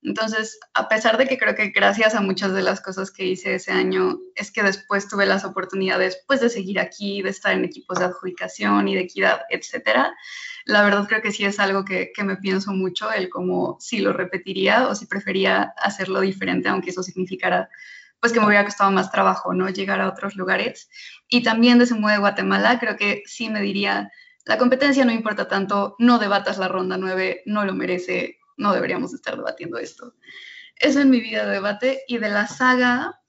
Entonces, a pesar de que creo que gracias a muchas de las cosas que hice ese año, es que después tuve las oportunidades pues, de seguir aquí, de estar en equipos de adjudicación y de equidad, etcétera. La verdad creo que sí es algo que, que me pienso mucho, el cómo si lo repetiría o si prefería hacerlo diferente, aunque eso significara pues que me hubiera costado más trabajo, ¿no? Llegar a otros lugares. Y también de modo de Guatemala, creo que sí me diría, la competencia no importa tanto, no debatas la ronda 9, no lo merece, no deberíamos estar debatiendo esto. Eso en mi vida de debate y de la saga,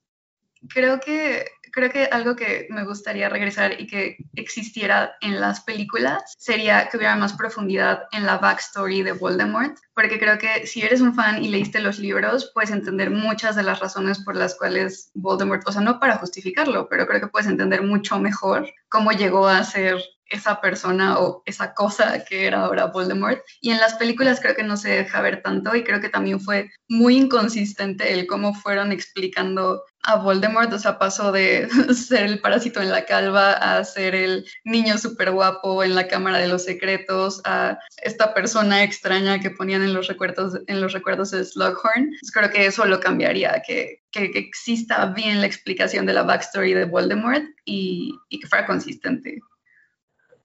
creo que, creo que algo que me gustaría regresar y que existiera en las películas sería que hubiera más profundidad en la backstory de Voldemort, porque creo que si eres un fan y leíste los libros, puedes entender muchas de las razones por las cuales Voldemort, o sea, no para justificarlo, pero creo que puedes entender mucho mejor cómo llegó a ser esa persona o esa cosa que era ahora Voldemort. Y en las películas creo que no se deja ver tanto y creo que también fue muy inconsistente el cómo fueron explicando a Voldemort, o sea, pasó de ser el parásito en la calva a ser el niño súper guapo en la Cámara de los Secretos, a esta persona extraña que ponían en los recuerdos, en los recuerdos de Slughorn. creo que eso lo cambiaría, que, que, exista bien la explicación de la backstory de Voldemort y, y que fuera consistente.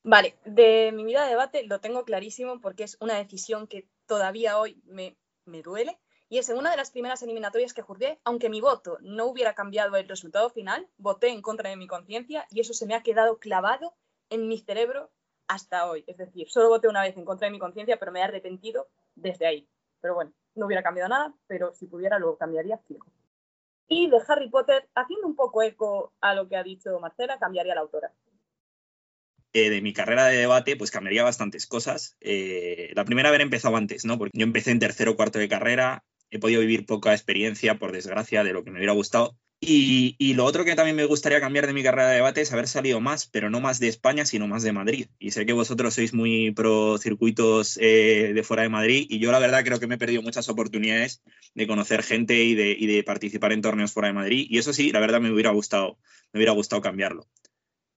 Vale, de mi vida de debate lo tengo clarísimo porque es una decisión que todavía hoy me, me duele. Y es en una de las primeras eliminatorias que juzgué, aunque mi voto no hubiera cambiado el resultado final, voté en contra de mi conciencia y eso se me ha quedado clavado en mi cerebro hasta hoy. Es decir, solo voté una vez en contra de mi conciencia, pero me he arrepentido desde ahí. Pero bueno, no hubiera cambiado nada, pero si pudiera lo cambiaría fijo. Y de Harry Potter, haciendo un poco eco a lo que ha dicho Marcela, cambiaría la autora. De mi carrera de debate, pues cambiaría bastantes cosas. Eh, la primera, haber empezado antes, ¿no? Porque yo empecé en tercero o cuarto de carrera, he podido vivir poca experiencia, por desgracia, de lo que me hubiera gustado. Y, lo otro que también me gustaría cambiar de mi carrera de debate es haber salido más, pero no más de España, sino más de Madrid. Y sé que vosotros sois muy pro circuitos eh, de fuera de Madrid y yo la verdad creo que me he perdido muchas oportunidades de conocer gente y de, y de participar en torneos fuera de Madrid. Y eso sí, la verdad me hubiera gustado, me hubiera gustado cambiarlo.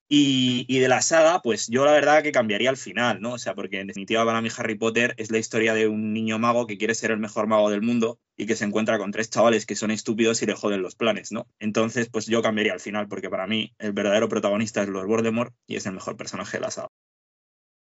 Y, de la saga, pues yo la verdad que cambiaría al final, ¿no? O sea, porque en definitiva para mí Harry Potter es la historia de un niño mago que quiere ser el mejor mago del mundo y que se encuentra con tres chavales que son estúpidos y le joden los planes, ¿no? Entonces, pues yo cambiaría al final, porque para mí el verdadero protagonista es Lord Voldemort y es el mejor personaje de la saga.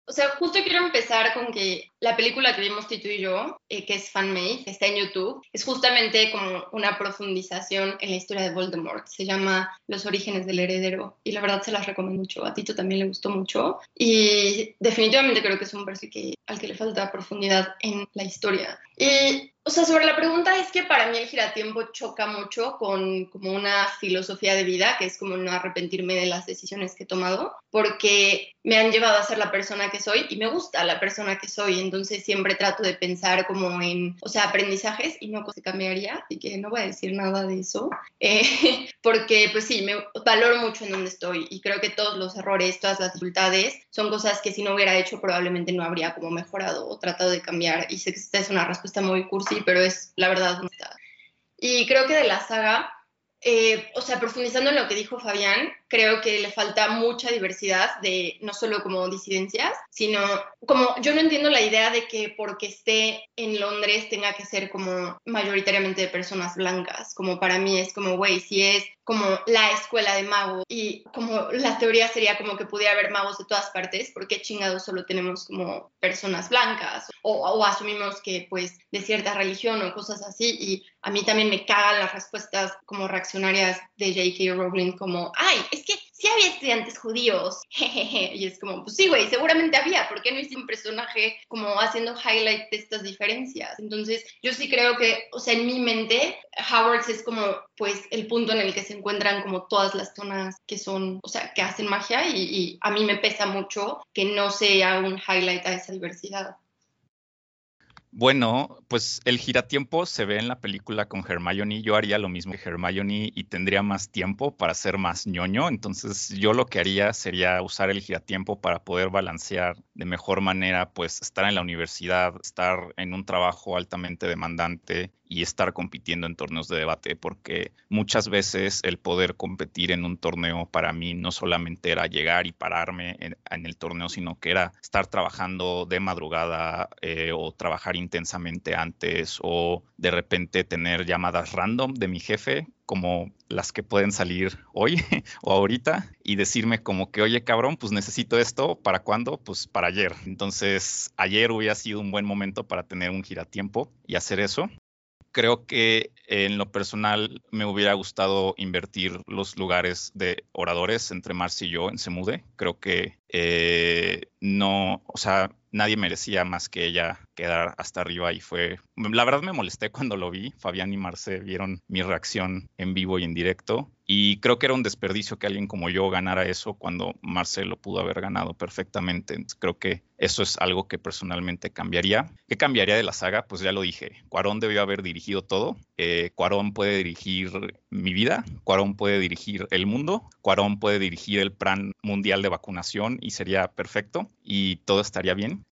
O sea, justo quiero empezar con que la película que vimos Tito y yo, eh, que es Fanmade, que está en YouTube, es justamente como una profundización en la historia de Voldemort. Se llama Los orígenes del heredero y la verdad se las recomiendo mucho. A Tito también le gustó mucho y definitivamente creo que es un personaje al que le falta profundidad en la historia. Y o sea, sobre la pregunta es que para mí el giratiempo choca mucho con como una filosofía de vida, que es como no arrepentirme de las decisiones que he tomado, porque me han llevado a ser la persona que soy y me gusta la persona que soy, entonces siempre trato de pensar como en, o sea, aprendizajes y no se cambiaría, así que no voy a decir nada de eso, eh, porque pues sí, me valoro mucho en donde estoy y creo que todos los errores, todas las dificultades son cosas que si no hubiera hecho probablemente no habría como mejorado o tratado de cambiar. Y sé que esta es una respuesta muy cursi, pero es la verdad. Y creo que de la saga, eh, o sea, profundizando en lo que dijo Fabián, creo que le falta mucha diversidad de no solo como disidencias, sino como yo no entiendo la idea de que porque esté en Londres tenga que ser como mayoritariamente de personas blancas, como para mí es como, güey, si es como la escuela de magos y como la teoría sería como que pudiera haber magos de todas partes, porque chingados solo tenemos como personas blancas o, o asumimos que pues de cierta religión o cosas así y a mí también me cagan las respuestas como reaccionarias de J.K. Rowling como, ay, es que sí había estudiantes judíos, jejeje, y es como, pues sí, güey, seguramente había, ¿por qué no hice un personaje como haciendo highlight de estas diferencias? Entonces, yo sí creo que, o sea, en mi mente, Howard es como, pues, el punto en el que se encuentran como todas las zonas que son, o sea, que hacen magia y, y a mí me pesa mucho que no sea un highlight a esa diversidad. Bueno, pues el giratiempo se ve en la película con Hermione. Yo haría lo mismo que Hermione y tendría más tiempo para ser más ñoño. Entonces, yo lo que haría sería usar el giratiempo para poder balancear de mejor manera, pues estar en la universidad, estar en un trabajo altamente demandante y estar compitiendo en torneos de debate, porque muchas veces el poder competir en un torneo para mí no solamente era llegar y pararme en, el torneo, sino que era estar trabajando de madrugada eh, o trabajar intensamente antes o de repente tener llamadas random de mi jefe como las que pueden salir hoy o ahorita y decirme como que, oye, cabrón, pues necesito esto, ¿para cuándo? Pues para ayer. Entonces, ayer hubiera sido un buen momento para tener un giratiempo y hacer eso creo que en lo personal me hubiera gustado invertir los lugares de oradores entre Marcy y yo en Semude. Creo que eh, no, o sea, nadie merecía más que ella quedar hasta arriba y fue, la verdad me molesté cuando lo vi, Fabián y Marce vieron mi reacción en vivo y en directo y creo que era un desperdicio que alguien como yo ganara eso cuando Marce lo pudo haber ganado perfectamente. creo que eso es algo que personalmente cambiaría. ¿Qué cambiaría de la saga? Pues ya lo dije, Cuarón debió haber dirigido todo, eh, Cuarón puede dirigir mi vida, Cuarón puede dirigir el mundo, Cuarón puede dirigir el plan mundial de vacunación y sería perfecto y todo estaría bien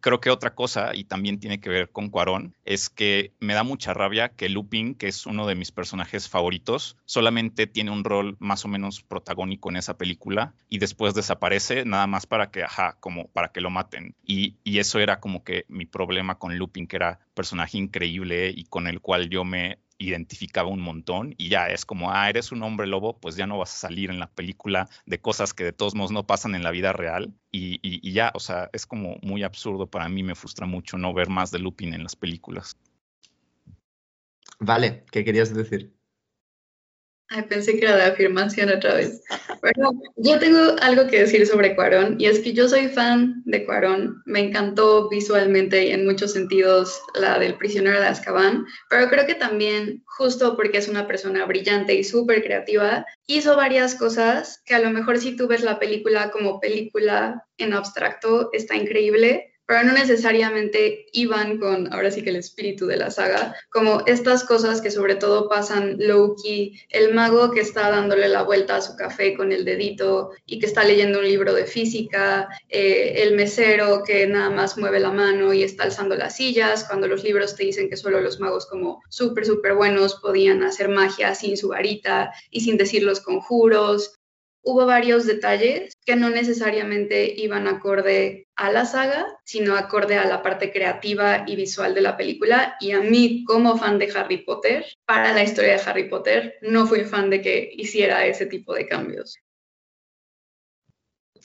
creo que otra cosa, y también tiene que ver con Cuarón, es que me da mucha rabia que Lupin, que es uno de mis personajes favoritos, solamente tiene un rol más o menos protagónico en esa película y después desaparece nada más para que, ajá, como para que lo maten. Y, y eso era como que mi problema con Lupin, que era personaje increíble y con el cual yo me identificaba un montón y ya es como, ah, eres un hombre lobo, pues ya no vas a salir en la película de cosas que de todos modos no pasan en la vida real y, y, ya, o sea, es como muy absurdo para mí, me frustra mucho no ver más de Lupin en las películas. Vale, ¿qué querías decir? Ay, pensé que era de afirmación otra vez. Bueno, yo tengo algo que decir sobre Cuarón y es que yo soy fan de Cuarón. Me encantó visualmente y en muchos sentidos la del prisionero de Azkaban, pero creo que también, justo porque es una persona brillante y súper creativa, hizo varias cosas que a lo mejor si tú ves la película como película en abstracto está increíble, pero no necesariamente iban con, ahora sí que el espíritu de la saga, como estas cosas que sobre todo pasan low-key, el mago que está dándole la vuelta a su café con el dedito y que está leyendo un libro de física, eh, el mesero que nada más mueve la mano y está alzando las sillas, cuando los libros te dicen que solo los magos como súper, súper buenos podían hacer magia sin su varita y sin decir los conjuros, hubo varios detalles que no necesariamente iban acorde a la saga, sino acorde a la parte creativa y visual de la película. Y a mí, como fan de Harry Potter, para la historia de Harry Potter, no fui fan de que hiciera ese tipo de cambios.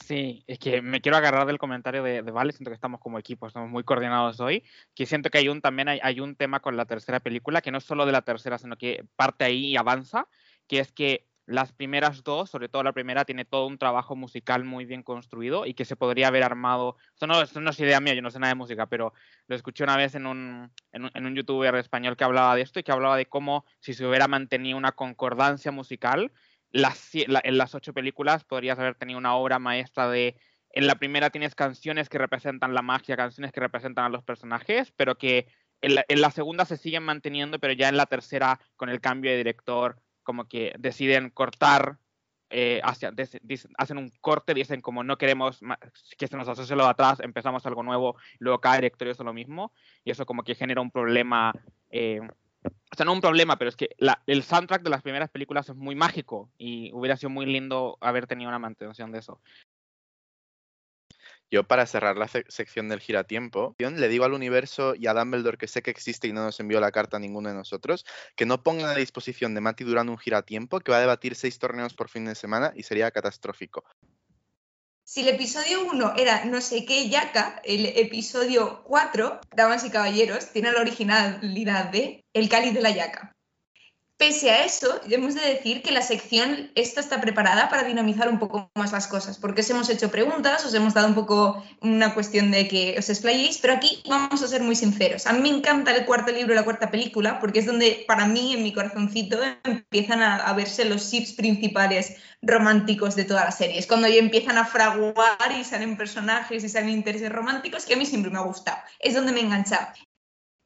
Sí, es que me quiero agarrar del comentario de, de, Vale, siento que estamos como equipo, estamos muy coordinados hoy, que siento que hay un, también hay, hay un tema con la tercera película, que no es solo de la tercera, sino que parte ahí y avanza, que es que las primeras dos, sobre todo la primera, tiene todo un trabajo musical muy bien construido y que se podría haber armado. Esto no, no es idea mía, yo no sé nada de música, pero lo escuché una vez en un, en, un, youtuber español que hablaba de esto y que hablaba de cómo si se hubiera mantenido una concordancia musical, en las ocho películas podrías haber tenido una obra maestra de en la primera tienes canciones que representan la magia, canciones que representan a los personajes, pero que en la, segunda se siguen manteniendo, pero ya en la tercera, con el cambio de director, como que deciden cortar, eh, hacia, hacen un corte, dicen como no queremos que se nos asocie lo de atrás, empezamos algo nuevo, luego cada directorio es lo mismo, y eso como que genera un problema eh, o sea, no un problema, pero es que la- el soundtrack de las primeras películas es muy mágico y hubiera sido muy lindo haber tenido una mantención de eso. Yo para cerrar la sec- sección del giratiempo, le digo al universo y a Dumbledore que sé que existe y no nos envió la carta a ninguno de nosotros, que no pongan a disposición de Mati Durán un giratiempo que va a debatir seis torneos por fin de semana y sería catastrófico. Si el episodio 1 era no sé qué yaca, el episodio 4, damas y caballeros, tiene la originalidad de El cáliz de la yaca. Pese a eso, hemos de decir que la sección esta está preparada para dinamizar un poco más las cosas, porque os hemos hecho preguntas, os hemos dado un poco una cuestión de que os explayéis, pero aquí vamos a ser muy sinceros. A mí me encanta el cuarto libro la cuarta película, porque es donde para mí, en mi corazoncito, empiezan a, verse los ships principales románticos de toda la serie. Es cuando ya empiezan a fraguar y salen personajes y salen intereses románticos que a mí siempre me ha gustado. Es donde me he enganchado.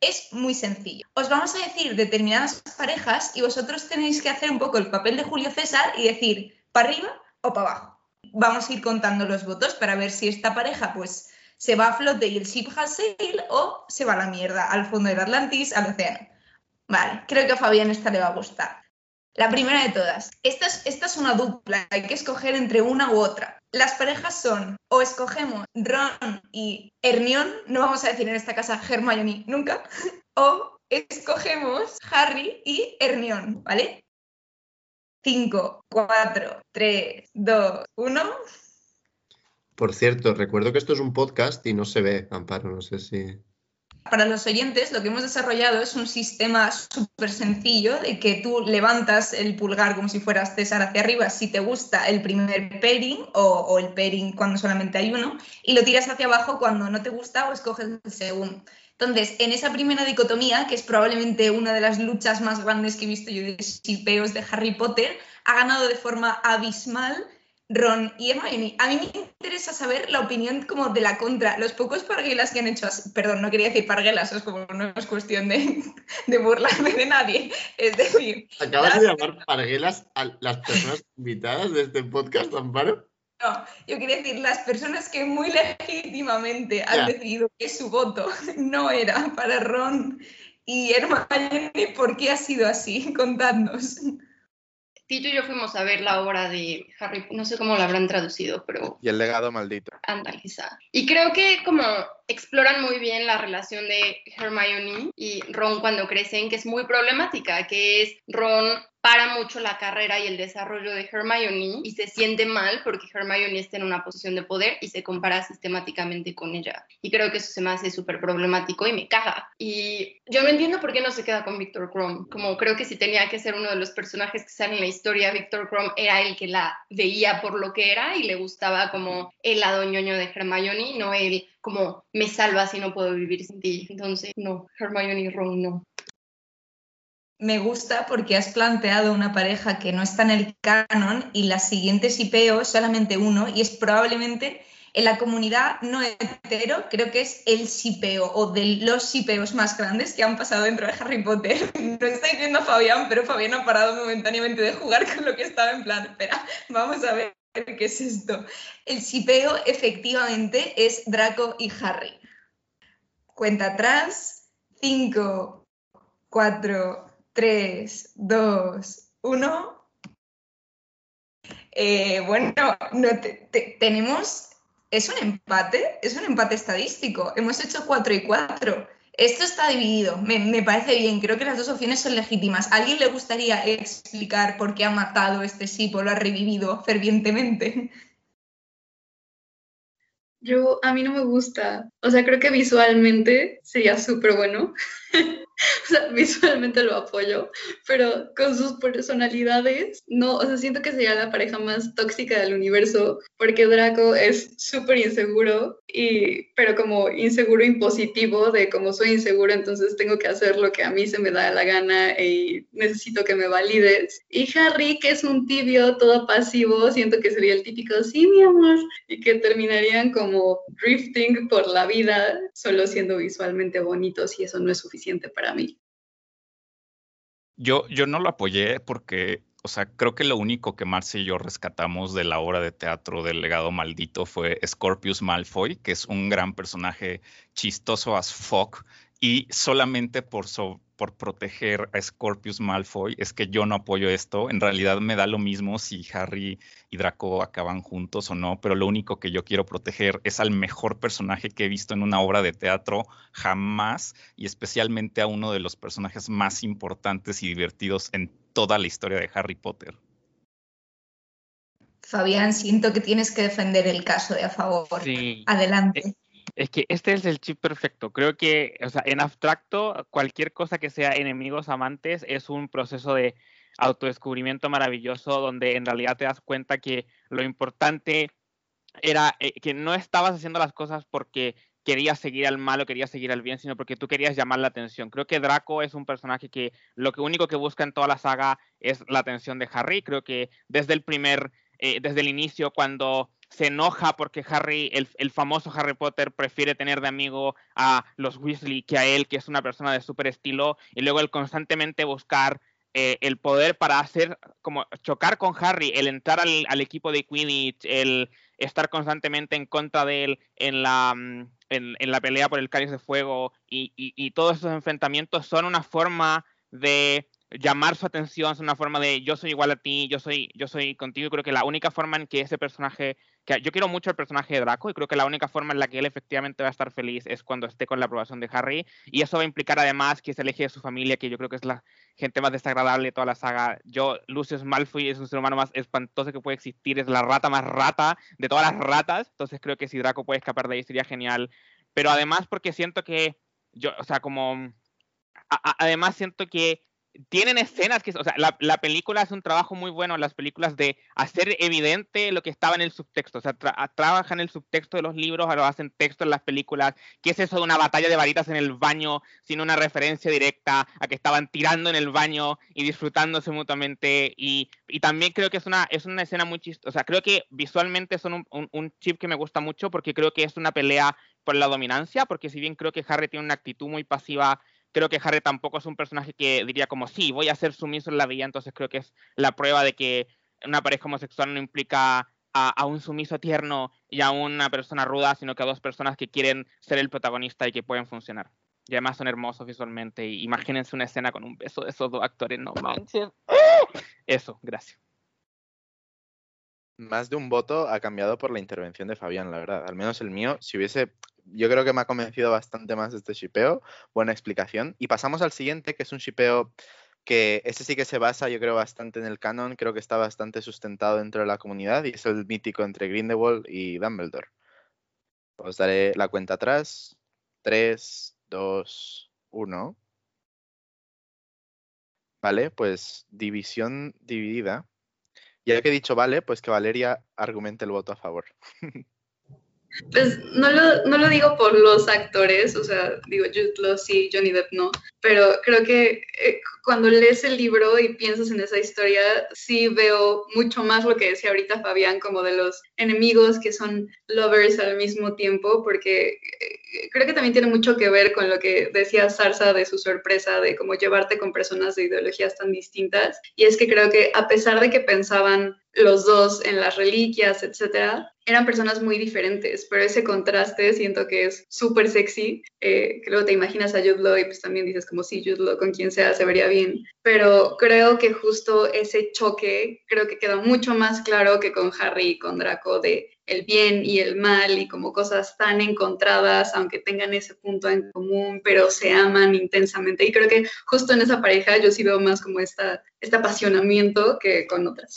Es muy sencillo. Os vamos a decir determinadas parejas y vosotros tenéis que hacer un poco el papel de Julio César y decir para arriba o para abajo. Vamos a ir contando los votos para ver si esta pareja pues se va a flote y el ship has sail o se va a la mierda, al fondo del Atlantis, al océano. Vale, creo que a Fabián esta le va a gustar. La primera de todas. Esta es, esta es una dupla, hay que escoger entre una u otra. Las parejas son, o escogemos Ron y Hermione, no vamos a decir en esta casa Hermione nunca, o escogemos Harry y Hermione, ¿vale? 5, 4, 3, 2, 1. Por cierto, recuerdo que esto es un podcast y no se ve, Amparo, no sé si... Para los oyentes, lo que hemos desarrollado es un sistema súper sencillo de que tú levantas el pulgar como si fueras César hacia arriba si te gusta el primer pairing o, el pairing cuando solamente hay uno y lo tiras hacia abajo cuando no te gusta o escoges el segundo. Entonces, en esa primera dicotomía, que es probablemente una de las luchas más grandes que he visto yo de shipeos de Harry Potter, ha ganado de forma abismal Ron y Hermione. A mí me interesa saber la opinión como de la contra. Los pocos parguelas que han hecho así, perdón, no quería decir parguelas, es como no es cuestión de, de burlarme de nadie. Es decir, ¿Acabas de llamar parguelas a las personas invitadas de este podcast, Amparo? no, yo quería decir las personas que muy legítimamente han decidido que su voto no era para Ron y Hermione, ¿por qué ha sido así? Contadnos. Tito y yo fuimos a ver la obra de Harry, no sé cómo la habrán traducido, pero Y el legado maldito. Ándale. Y creo que como exploran muy bien la relación de Hermione y Ron cuando crecen, que es muy problemática, que es Ron para mucho la carrera y el desarrollo de Hermione y se siente mal porque Hermione está en una posición de poder y se compara sistemáticamente con ella. Y creo que eso se me hace súper problemático y me caga. Y yo no entiendo por qué no se queda con Victor Crumb. Como creo que si tenía que ser uno de los personajes que sale en la historia, Victor Crumb era el que la veía por lo que era y le gustaba como el lado ñoño de Hermione, no el como me salvas y no puedo vivir sin ti. Entonces, no, Hermione Ron no. Me gusta porque has planteado una pareja que no está en el canon y las siguientes IPO solamente uno y es probablemente en la comunidad no hetero, creo que es el sipeo o de los sipeos más grandes que han pasado dentro de Harry Potter. No estáis viendo a Fabián, pero Fabián ha parado momentáneamente de jugar con lo que estaba en plan, espera, vamos a ver qué es esto. El sipeo efectivamente es Draco y Harry. Cuenta atrás, 5, 4, 3, 2, 1. Eh, bueno, no te- te- tenemos. Es un empate, es un empate estadístico. Hemos hecho 4 y 4. Esto está dividido, me, parece bien. Creo que las dos opciones son legítimas. ¿A alguien le gustaría explicar por qué ha matado este ship o lo ha revivido fervientemente? Yo, a mí no me gusta. O sea, creo que visualmente sería súper bueno. o sea, visualmente lo apoyo, pero con sus personalidades, no, o sea, siento que sería la pareja más tóxica del universo, porque Draco es súper inseguro, y, pero como inseguro impositivo, de como soy inseguro, entonces tengo que hacer lo que a mí se me da la gana y necesito que me valides. Y Harry, que es un tibio, todo pasivo, siento que sería el típico, sí, mi amor, y que terminarían como drifting por la vida, solo siendo visualmente bonitos y eso no es suficiente para mí. Yo, yo no lo apoyé porque, o sea, creo que lo único que Marcia y yo rescatamos de la obra de teatro del legado maldito fue Scorpius Malfoy, que es un gran personaje chistoso as fuck y solamente por, por proteger a Scorpius Malfoy es que yo no apoyo esto. En realidad me da lo mismo si Harry y Draco acaban juntos o no, pero lo único que yo quiero proteger es al mejor personaje que he visto en una obra de teatro jamás y especialmente a uno de los personajes más importantes y divertidos en toda la historia de Harry Potter. Fabián, siento que tienes que defender el caso de a favor. Sí. Adelante. Es que este es el chip perfecto. Creo que, o sea, en abstracto, cualquier cosa que sea enemigos amantes es un proceso de autodescubrimiento maravilloso donde en realidad te das cuenta que lo importante era eh, que no estabas haciendo las cosas porque querías seguir al mal o querías seguir al bien, sino porque tú querías llamar la atención. Creo que Draco es un personaje que lo único que busca en toda la saga es la atención de Harry. Creo que desde el primer, eh, desde el inicio, cuando se enoja porque Harry, el, famoso Harry Potter, prefiere tener de amigo a los Weasley que a él, que es una persona de súper estilo, y luego el constantemente buscar eh, el poder para hacer, como chocar con Harry, el entrar al, equipo de Quidditch, el estar constantemente en contra de él en la, mm, en, la pelea por el cáliz de fuego, y, y todos esos enfrentamientos son una forma de llamar su atención, es una forma de yo soy igual a ti, yo soy, yo soy contigo, y creo que la única forma en que ese personaje, que yo quiero mucho el personaje de Draco, y creo que la única forma en la que él efectivamente va a estar feliz es cuando esté con la aprobación de Harry, y eso va a implicar además que se aleje de su familia, que yo creo que es la gente más desagradable de toda la saga. Yo, Lucius Malfoy es un ser humano más espantoso que puede existir, es la rata más rata de todas las ratas, entonces creo que si Draco puede escapar de ahí sería genial, pero además porque siento que, yo, o sea, como... además siento que tienen escenas que, o sea, la, la, película hace un trabajo muy bueno, las películas de hacer evidente lo que estaba en el subtexto, o sea, trabajan el subtexto de los libros, lo hacen texto en las películas, ¿qué es eso de una batalla de varitas en el baño, sin una referencia directa a que estaban tirando en el baño y disfrutándose mutuamente, y, y también creo que es una, es una escena muy chistosa, o sea, creo que visualmente son un, un, un chip que me gusta mucho porque creo que es una pelea por la dominancia, porque si bien creo que Harry tiene una actitud muy pasiva creo que Harry tampoco es un personaje que diría como, sí, voy a ser sumiso en la vida, entonces creo que es la prueba de que una pareja homosexual no implica a, un sumiso tierno y a una persona ruda, sino que a dos personas que quieren ser el protagonista y que pueden funcionar. Y además son hermosos visualmente. Y imagínense una escena con un beso de esos dos actores, no manches. Eso, gracias. Más de un voto ha cambiado por la intervención de Fabián, la verdad. Al menos el mío, si hubiese yo creo que me ha convencido bastante más este shipeo. Buena explicación. Y pasamos al siguiente, que es un shipeo que ese sí que se basa, yo creo, bastante en el canon. Creo que está bastante sustentado dentro de la comunidad y es el mítico entre Grindelwald y Dumbledore. Os daré la cuenta atrás. 3, 2, 1. Vale, pues división dividida. Ya que he dicho vale, pues que Valeria argumente el voto a favor. Pues no lo, no lo digo por los actores, o sea, digo Jude Law sí, Johnny Depp no, pero creo que eh, cuando lees el libro y piensas en esa historia, sí veo mucho más lo que decía ahorita Fabián, como de los enemigos que son lovers al mismo tiempo, porque eh, creo que también tiene mucho que ver con lo que decía Sarsa de su sorpresa, de cómo llevarte con personas de ideologías tan distintas. Y es que creo que a pesar de que pensaban los dos en las reliquias, etcétera, eran personas muy diferentes, pero ese contraste siento que es súper sexy, eh, que te imaginas a Jude Law y pues también dices como si Jude Law con quien sea se vería bien, pero creo que justo ese choque creo que queda mucho más claro que con Harry y con Draco de el bien y el mal y como cosas tan encontradas, aunque tengan ese punto en común, pero se aman intensamente. Y creo que justo en esa pareja yo sí veo más como esta, este apasionamiento que con otras.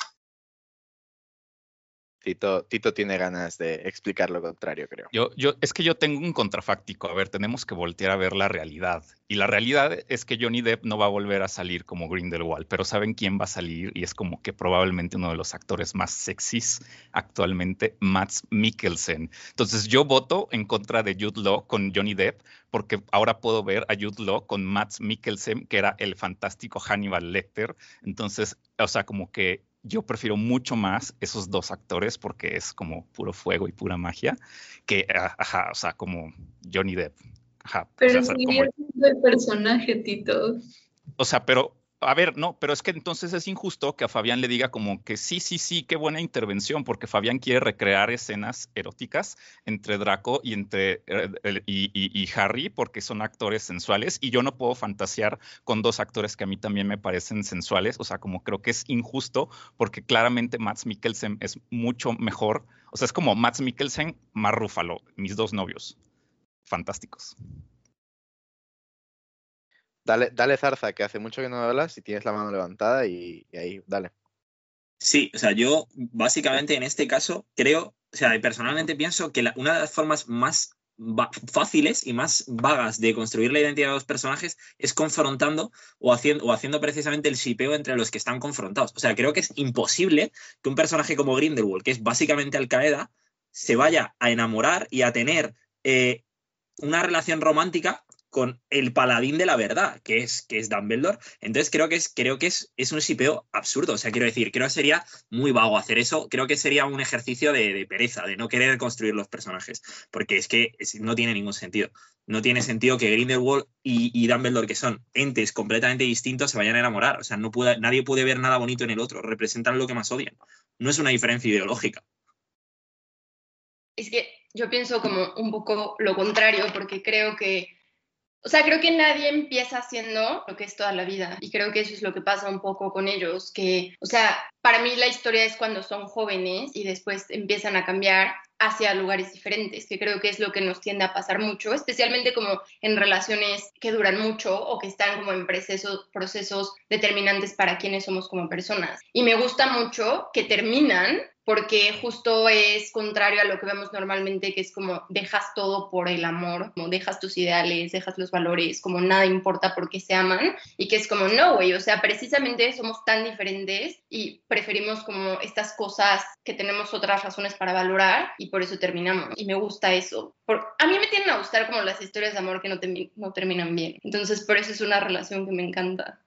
Tito, Tito tiene ganas de explicar lo contrario, creo. Yo, yo, es que yo tengo un contrafáctico. A ver, tenemos que voltear a ver la realidad. Y la realidad es que Johnny Depp no va a volver a salir como Grindelwald, pero ¿saben quién va a salir? Y es como que probablemente uno de los actores más sexys actualmente, Max Mikkelsen. Entonces yo voto en contra de Jude Law con Johnny Depp, porque ahora puedo ver a Jude Law con Max Mikkelsen, que era el fantástico Hannibal Lecter. Entonces, o sea, como que yo prefiero mucho más esos dos actores porque es como puro fuego y pura magia que, ah, ajá, o sea, como Johnny Depp. Ajá, pero o sea, el personaje, Tito. O sea, pero a ver, no, pero es que entonces es injusto que a Fabián le diga como que sí, sí, sí, qué buena intervención, porque Fabián quiere recrear escenas eróticas entre Draco y entre eh, y, Harry, porque son actores sensuales, y yo no puedo fantasear con dos actores que a mí también me parecen sensuales, o sea, como creo que es injusto, porque claramente Max Mikkelsen es mucho mejor, o sea, es como Max Mikkelsen más Rúfalo, mis dos novios, fantásticos. Dale, dale zarza, que hace mucho que no hablas y tienes la mano levantada y, ahí, dale. Sí, o sea, yo básicamente en este caso creo, o sea, personalmente pienso que una de las formas más fáciles y más vagas de construir la identidad de los personajes es confrontando o haciendo, o haciendo precisamente el shipeo entre los que están confrontados. O sea, creo que es imposible que un personaje como Grindelwald, que es básicamente Al Qaeda, se vaya a enamorar y a tener eh, una relación romántica con el paladín de la verdad, que es, que es Dumbledore. Entonces creo que es, creo que es, es un sipeo absurdo. O sea, quiero decir, creo que sería muy vago hacer eso. Creo que sería un ejercicio de, pereza, de no querer construir los personajes. Porque es que no tiene ningún sentido. No tiene sentido que Grindelwald y, y, Dumbledore, que son entes completamente distintos, se vayan a enamorar. O sea, no puede, nadie puede ver nada bonito en el otro. Representan lo que más odian. No es una diferencia ideológica. Es que yo pienso como un poco lo contrario, porque creo que o sea, creo que nadie empieza haciendo lo que es toda la vida y creo que eso es lo que pasa un poco con ellos, que, o sea, para mí la historia es cuando son jóvenes y después empiezan a cambiar hacia lugares diferentes, que creo que es lo que nos tiende a pasar mucho, especialmente como en relaciones que duran mucho o que están como en procesos, procesos determinantes para quienes somos como personas. Y me gusta mucho que terminan porque justo es contrario a lo que vemos normalmente, que es como dejas todo por el amor, como dejas tus ideales, dejas los valores, como nada importa porque se aman, y que es como, no, güey, o sea, precisamente somos tan diferentes y preferimos como estas cosas que tenemos otras razones para valorar y por eso terminamos. Y me gusta eso. Por, a mí me tienen a gustar como las historias de amor que no, no terminan bien. Entonces, por eso es una relación que me encanta.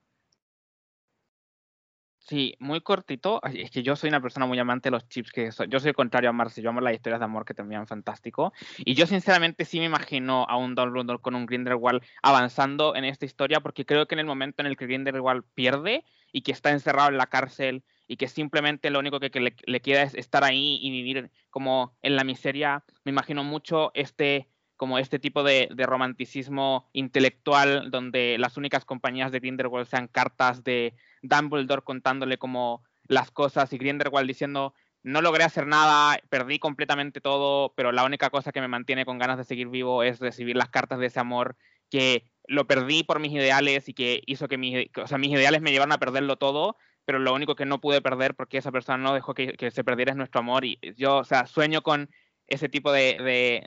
Sí, muy cortito. Es que yo soy una persona muy amante de los chips, que yo soy contrario a Marcy, yo amo las historias de amor que terminan fantástico. Y yo sinceramente sí me imagino a un Dumbledore con un Grindelwald avanzando en esta historia, porque creo que en el momento en el que Grindelwald pierde y que está encerrado en la cárcel y que simplemente lo único que, le, queda es estar ahí y vivir como en la miseria, me imagino mucho este como este tipo de, romanticismo intelectual donde las únicas compañías de Grindelwald sean cartas de Dumbledore contándole como las cosas y Grindelwald diciendo no logré hacer nada, perdí completamente todo, pero la única cosa que me mantiene con ganas de seguir vivo es recibir las cartas de ese amor que lo perdí por mis ideales y que hizo que mis, o sea, mis ideales me llevaron a perderlo todo, pero lo único que no pude perder porque esa persona no dejó que, se perdiera es nuestro amor y yo, o sea, sueño con ese tipo de,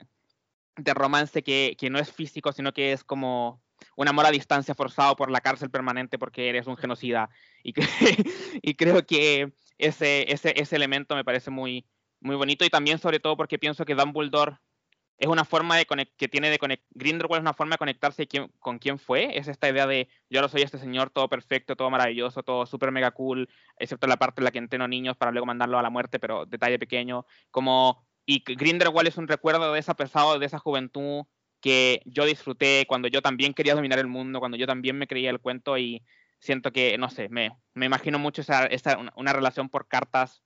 romance que, que, no es físico, sino que es como un amor a distancia forzado por la cárcel permanente porque eres un genocida. Y, y creo que ese, ese, ese elemento me parece muy, muy bonito y también sobre todo porque pienso que Dumbledore es una forma de que tiene de conectar, Grindelwald es una forma de conectarse con quién fue, es esta idea de yo ahora soy este señor todo perfecto, todo maravilloso, todo súper mega cool, excepto la parte en la que entreno niños para luego mandarlo a la muerte, pero detalle pequeño, como y Grindelwald es un recuerdo de esa pesado, de esa juventud que yo disfruté cuando yo también quería dominar el mundo, cuando yo también me creía el cuento y siento que, no sé, me, me imagino mucho esa, esa una, relación por cartas.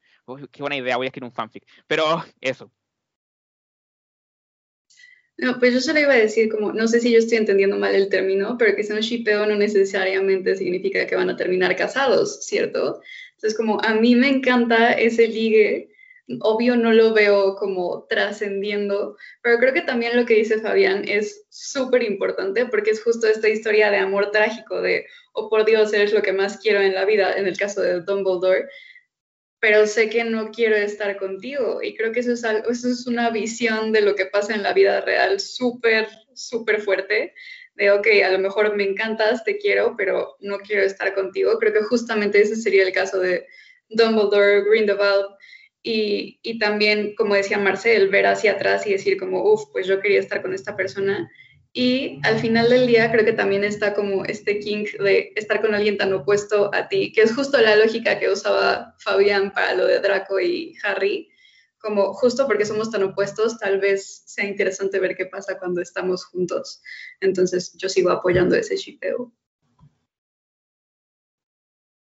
qué buena idea, voy a escribir un fanfic. Pero eso. No, pues yo solo iba a decir como, no sé si yo estoy entendiendo mal el término, pero que sea un shipeo no necesariamente significa que van a terminar casados, ¿cierto? Entonces como a mí me encanta ese ligue obvio no lo veo como trascendiendo, pero creo que también lo que dice Fabián es súper importante porque es justo esta historia de amor trágico, de, oh por Dios, eres lo que más quiero en la vida, en el caso de Dumbledore, pero sé que no quiero estar contigo y creo que eso es, algo, eso es una visión de lo que pasa en la vida real súper, súper fuerte. De, ok, a lo mejor me encantas, te quiero, pero no quiero estar contigo. Creo que justamente ese sería el caso de Dumbledore, Grindelwald, y, y, también, como decía Marcel, ver hacia atrás y decir como, uff, pues yo quería estar con esta persona. Y al final del día creo que también está como este king de estar con alguien tan opuesto a ti, que es justo la lógica que usaba Fabián para lo de Draco y Harry, como justo porque somos tan opuestos, tal vez sea interesante ver qué pasa cuando estamos juntos. Entonces yo sigo apoyando ese shipeo.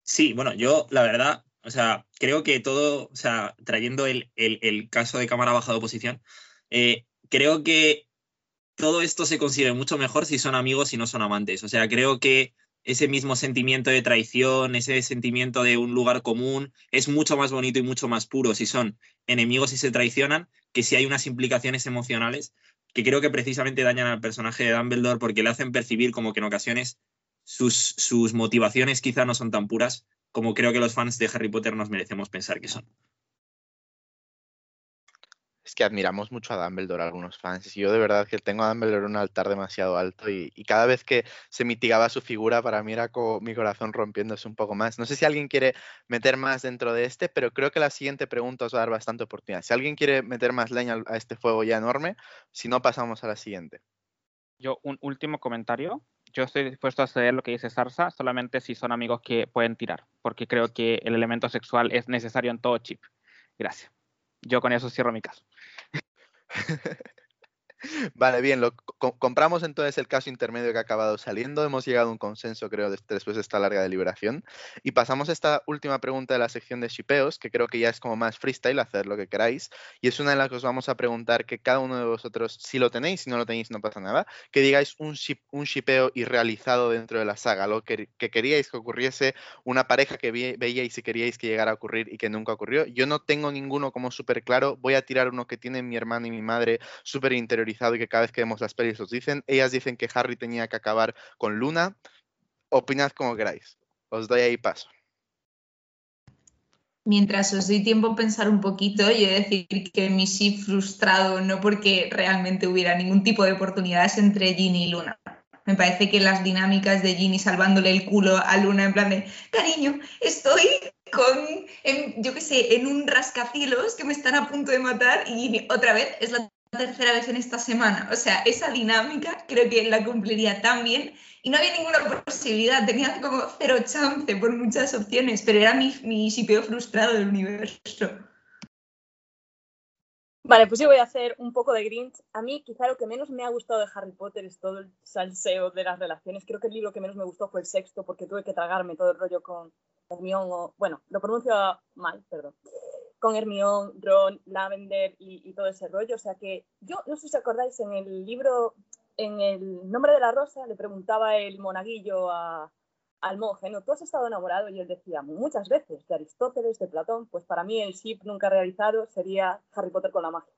Sí, bueno, yo la verdad, o sea, creo que todo, o sea, trayendo el, el- caso de cámara baja de oposición, eh, creo que todo esto se consigue mucho mejor si son amigos y no son amantes. O sea, creo que ese mismo sentimiento de traición, ese sentimiento de un lugar común, es mucho más bonito y mucho más puro si son enemigos y se traicionan que si hay unas implicaciones emocionales que creo que precisamente dañan al personaje de Dumbledore porque le hacen percibir como que en ocasiones sus, sus motivaciones quizá no son tan puras como creo que los fans de Harry Potter nos merecemos pensar que son. Es que admiramos mucho a Dumbledore, algunos fans. Y yo de verdad que tengo a Dumbledore en un altar demasiado alto y, y cada vez que se mitigaba su figura, para mí era como mi corazón rompiéndose un poco más. No sé si alguien quiere meter más dentro de este, pero creo que la siguiente pregunta os va a dar bastante oportunidad. Si alguien quiere meter más leña a este fuego ya enorme, si no, pasamos a la siguiente. Yo, un último comentario. Yo estoy dispuesto a ceder lo que dice Sarsa, solamente si son amigos que pueden tirar, porque creo que el elemento sexual es necesario en todo chip. Gracias. Yo con eso cierro mi caso. Vale, bien, lo co- compramos entonces el caso intermedio que ha acabado saliendo. Hemos llegado a un consenso, creo, des- después de esta larga deliberación. Y pasamos a esta última pregunta de la sección de shipeos, que creo que ya es como más freestyle, hacer lo que queráis. Y es una de las que os vamos a preguntar que cada uno de vosotros, si lo tenéis, si no lo tenéis, no pasa nada, que digáis un, ship, un shipeo irrealizado dentro de la saga, lo que, que queríais que ocurriese, una pareja que veíais y queríais que llegara a ocurrir y que nunca ocurrió. Yo no tengo ninguno como súper claro. Voy a tirar uno que tiene mi hermano y mi madre súper y que cada vez que vemos las pelis os dicen. Ellas dicen que Harry tenía que acabar con Luna. Opinad como queráis. Os doy ahí paso. Mientras os doy tiempo a pensar un poquito, yo he de decir que mi sí frustrado, no porque realmente hubiera ningún tipo de oportunidades entre Ginny y Luna. Me parece que las dinámicas de Ginny salvándole el culo a Luna en plan de, cariño, estoy con, yo qué sé, en un rascacielos que me están a punto de matar y Ginny, otra vez, es la tercera vez en esta semana. O sea, esa dinámica creo que la cumpliría tan bien y no había ninguna posibilidad, tenía como cero chance por muchas opciones, pero era mi, mi shipeo frustrado del universo. Vale, pues yo voy a hacer un poco de Grinch. A mí quizá lo que menos me ha gustado de Harry Potter es todo el salseo de las relaciones. Creo que el libro que menos me gustó fue el sexto porque tuve que tragarme todo el rollo con Hermione o... Bueno, lo pronuncio mal, perdón. Con Hermione, Ron, Lavender y, todo ese rollo. O sea que yo, no sé si acordáis, en el libro, en el nombre de la rosa, le preguntaba el monaguillo a, al monje, ¿no? ¿Tú has estado enamorado? Y él decía, muchas veces, de Aristóteles, de Platón. Pues para mí el ship nunca realizado sería Harry Potter con la magia.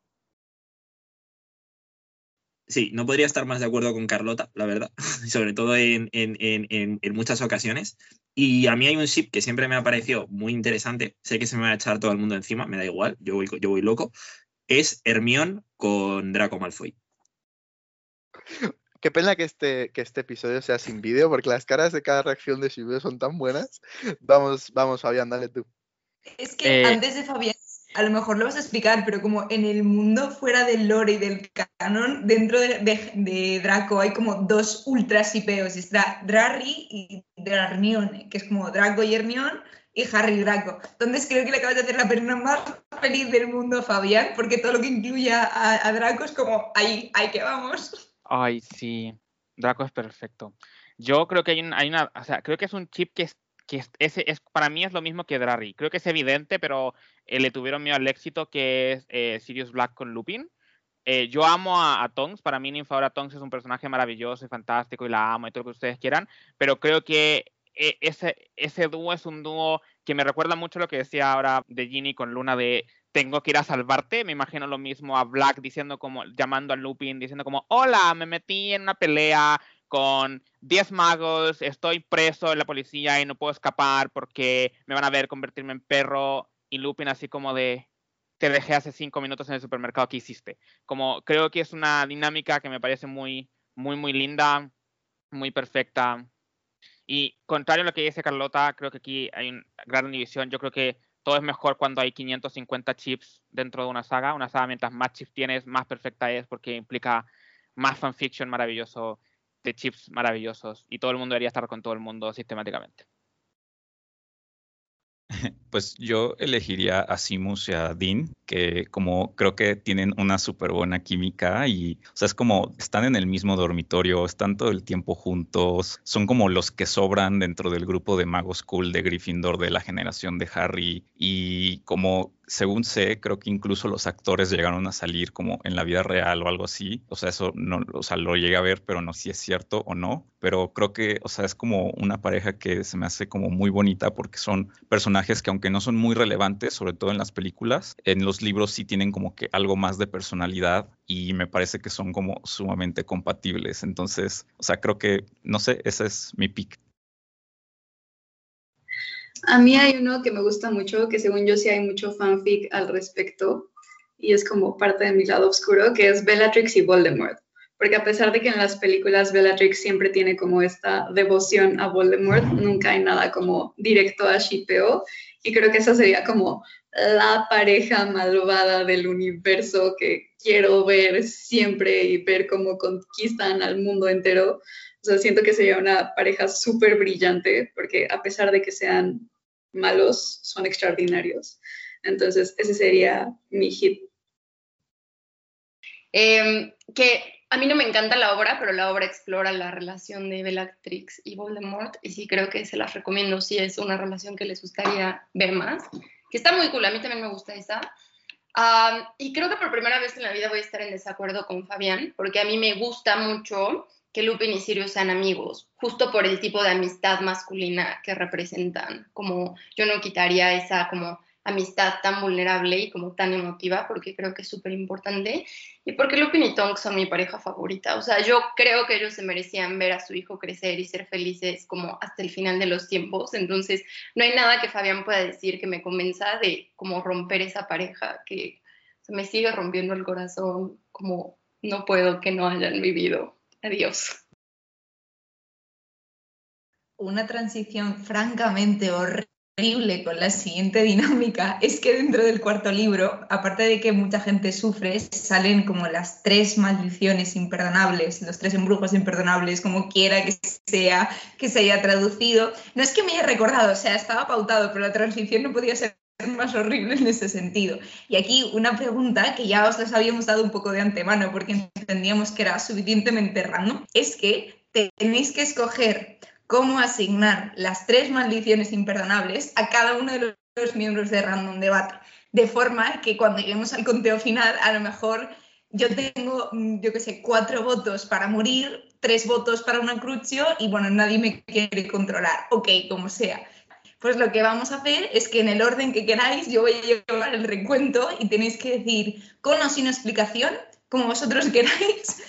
Sí, no podría estar más de acuerdo con Carlota, la verdad, sobre todo en, en- en- en- en muchas ocasiones. Y a mí hay un ship que siempre me ha parecido muy interesante, sé que se me va a echar todo el mundo encima, me da igual, yo voy, yo voy loco, es Hermione con Draco Malfoy. Qué pena que este, que este episodio sea sin vídeo, porque las caras de cada reacción de shipeo son tan buenas. Vamos, vamos, Fabián, dale tú. Es que Eh, antes de Fabián, a lo mejor lo vas a explicar, pero como en el mundo fuera del lore y del canon, dentro de, Draco hay como dos ultra sipeos. Está Drarry y Drarnione, que es como Draco y Hermione y Harry Draco. Entonces creo que le acabas de hacer la persona más feliz del mundo Fabián, porque todo lo que incluye a, a Draco es como ahí, ahí que vamos. Ay, sí. Draco es perfecto. Yo creo que hay, un- hay una, o sea, creo que es un chip que es, que es, ese es, para mí es lo mismo que Drarry. Creo que es evidente, pero eh, le tuvieron miedo al éxito que es eh, Sirius Black con Lupin. Eh, yo amo a, Tonks, para mí Ninfadora Tonks es un personaje maravilloso y fantástico y la amo y todo lo que ustedes quieran, pero creo que eh, ese, ese dúo es un dúo que me recuerda mucho lo que decía ahora de Ginny con Luna de tengo que ir a salvarte, me imagino lo mismo a Black diciendo como, llamando a Lupin, diciendo como, hola, me metí en una pelea con 10 magos, estoy preso en la policía y no puedo escapar porque me van a ver convertirme en perro y Lupin así como de, te dejé hace cinco minutos en el supermercado, ¿qué hiciste? Como creo que es una dinámica que me parece muy, muy, muy linda, muy perfecta. Y contrario a lo que dice Carlota, creo que aquí hay una gran división. Yo creo que todo es mejor cuando hay 550 chips dentro de una saga. Una saga, mientras más chips tienes, más perfecta es porque implica más fanfiction maravilloso de chips maravillosos. Y todo el mundo debería estar con todo el mundo sistemáticamente. Pues yo elegiría a Simus y a Dean, que como creo que tienen una súper buena química y, o sea, es como están en el mismo dormitorio, están todo el tiempo juntos, son como los que sobran dentro del grupo de magos cool de Gryffindor de la generación de Harry y como según sé, creo que incluso los actores llegaron a salir como en la vida real o algo así. O sea, eso no, o sea, lo llegué a ver, pero no sé si es cierto o no. Pero creo que, o sea, es como una pareja que se me hace como muy bonita porque son personajes que aunque no son muy relevantes, sobre todo en las películas, en los libros sí tienen como que algo más de personalidad y me parece que son como sumamente compatibles. Entonces, o sea, creo que, no sé, ese es mi pick. A mí hay uno que me gusta mucho, que según yo sí hay mucho fanfic al respecto, y es como parte de mi lado oscuro, que es Bellatrix y Voldemort. Porque a pesar de que en las películas Bellatrix siempre tiene como esta devoción a Voldemort, nunca hay nada como directo a shipeo, y creo que esa sería como la pareja malvada del universo que quiero ver siempre y ver cómo conquistan al mundo entero. O sea, siento que sería una pareja súper brillante, porque a pesar de que sean malos, son extraordinarios. Entonces, ese sería mi hit. Em, que a mí no me encanta la obra, pero la obra explora la relación de Bellatrix y Voldemort, y sí creo que se las recomiendo si es una relación que les gustaría ver más, que está muy cool, a mí también me gusta esa. y creo que por primera vez en la vida voy a estar en desacuerdo con Fabián, porque a mí me gusta mucho que Lupin y Sirius sean amigos, justo por el tipo de amistad masculina que representan. Como yo no quitaría esa como amistad tan vulnerable y como tan emotiva, porque creo que es súper importante, y porque Lupin y Tonks son mi pareja favorita. O sea, yo creo que ellos se merecían ver a su hijo crecer y ser felices como hasta el final de los tiempos. Entonces, no hay nada que Fabián pueda decir que me convenza de como romper esa pareja que me sigue rompiendo el corazón, como no puedo que no hayan vivido Adiós. Una transición francamente horrible con la siguiente dinámica es que dentro del cuarto libro, aparte de que mucha gente sufre, salen como las tres maldiciones imperdonables, los tres embrujos imperdonables, como quiera que sea, que se haya traducido. No es que me haya recordado, o sea, estaba pautado, pero la transición no podía ser más horrible en ese sentido. Y aquí una pregunta que ya os las habíamos dado un poco de antemano porque entendíamos que era suficientemente random, es que tenéis que escoger cómo asignar las tres maldiciones imperdonables a cada uno de los miembros de Random Debate, de forma que cuando lleguemos al conteo final, a lo mejor yo tengo, mm, yo qué sé, cuatro votos para morir, tres votos para una crucio y bueno, nadie me quiere controlar. Ok, como sea pues lo que vamos a hacer es que en el orden que queráis yo voy a llevar el recuento y tenéis que decir con o sin explicación, como vosotros queráis,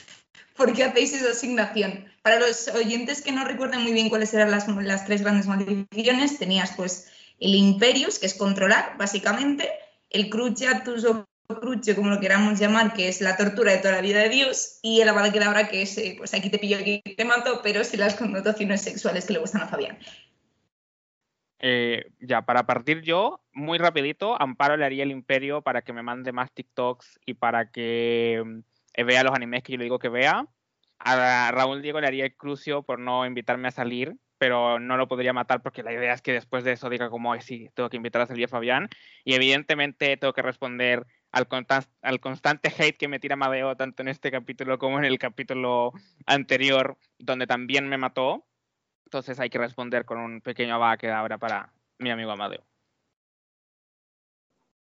por qué hacéis esa asignación. Para los oyentes que no recuerden muy bien cuáles eran las, tres grandes maldiciones, tenías pues el Imperius, que es controlar, básicamente, el Cruciatus o Crucio, como lo queramos llamar, que es la tortura de toda la vida de Dios, y el Abada Kedavra, que es, eh, pues aquí te pillo, aquí te mato, pero sin las connotaciones sexuales que le gustan a Fabián. Eh, ya, para partir yo, muy rapidito, Amparo le haría el imperio para que me mande más TikToks y para que mm, vea los animes que yo le digo que vea. A Raúl Diego le haría el crucio por no invitarme a salir, pero no lo podría matar porque la idea es que después de eso diga como, sí, tengo que invitar a salir a Fabián. Y evidentemente tengo que responder al, al constante hate que me tira Madeo tanto en este capítulo como en el capítulo anterior, donde también me mató entonces hay que responder con un pequeño abaque ahora para mi amigo Amadeo.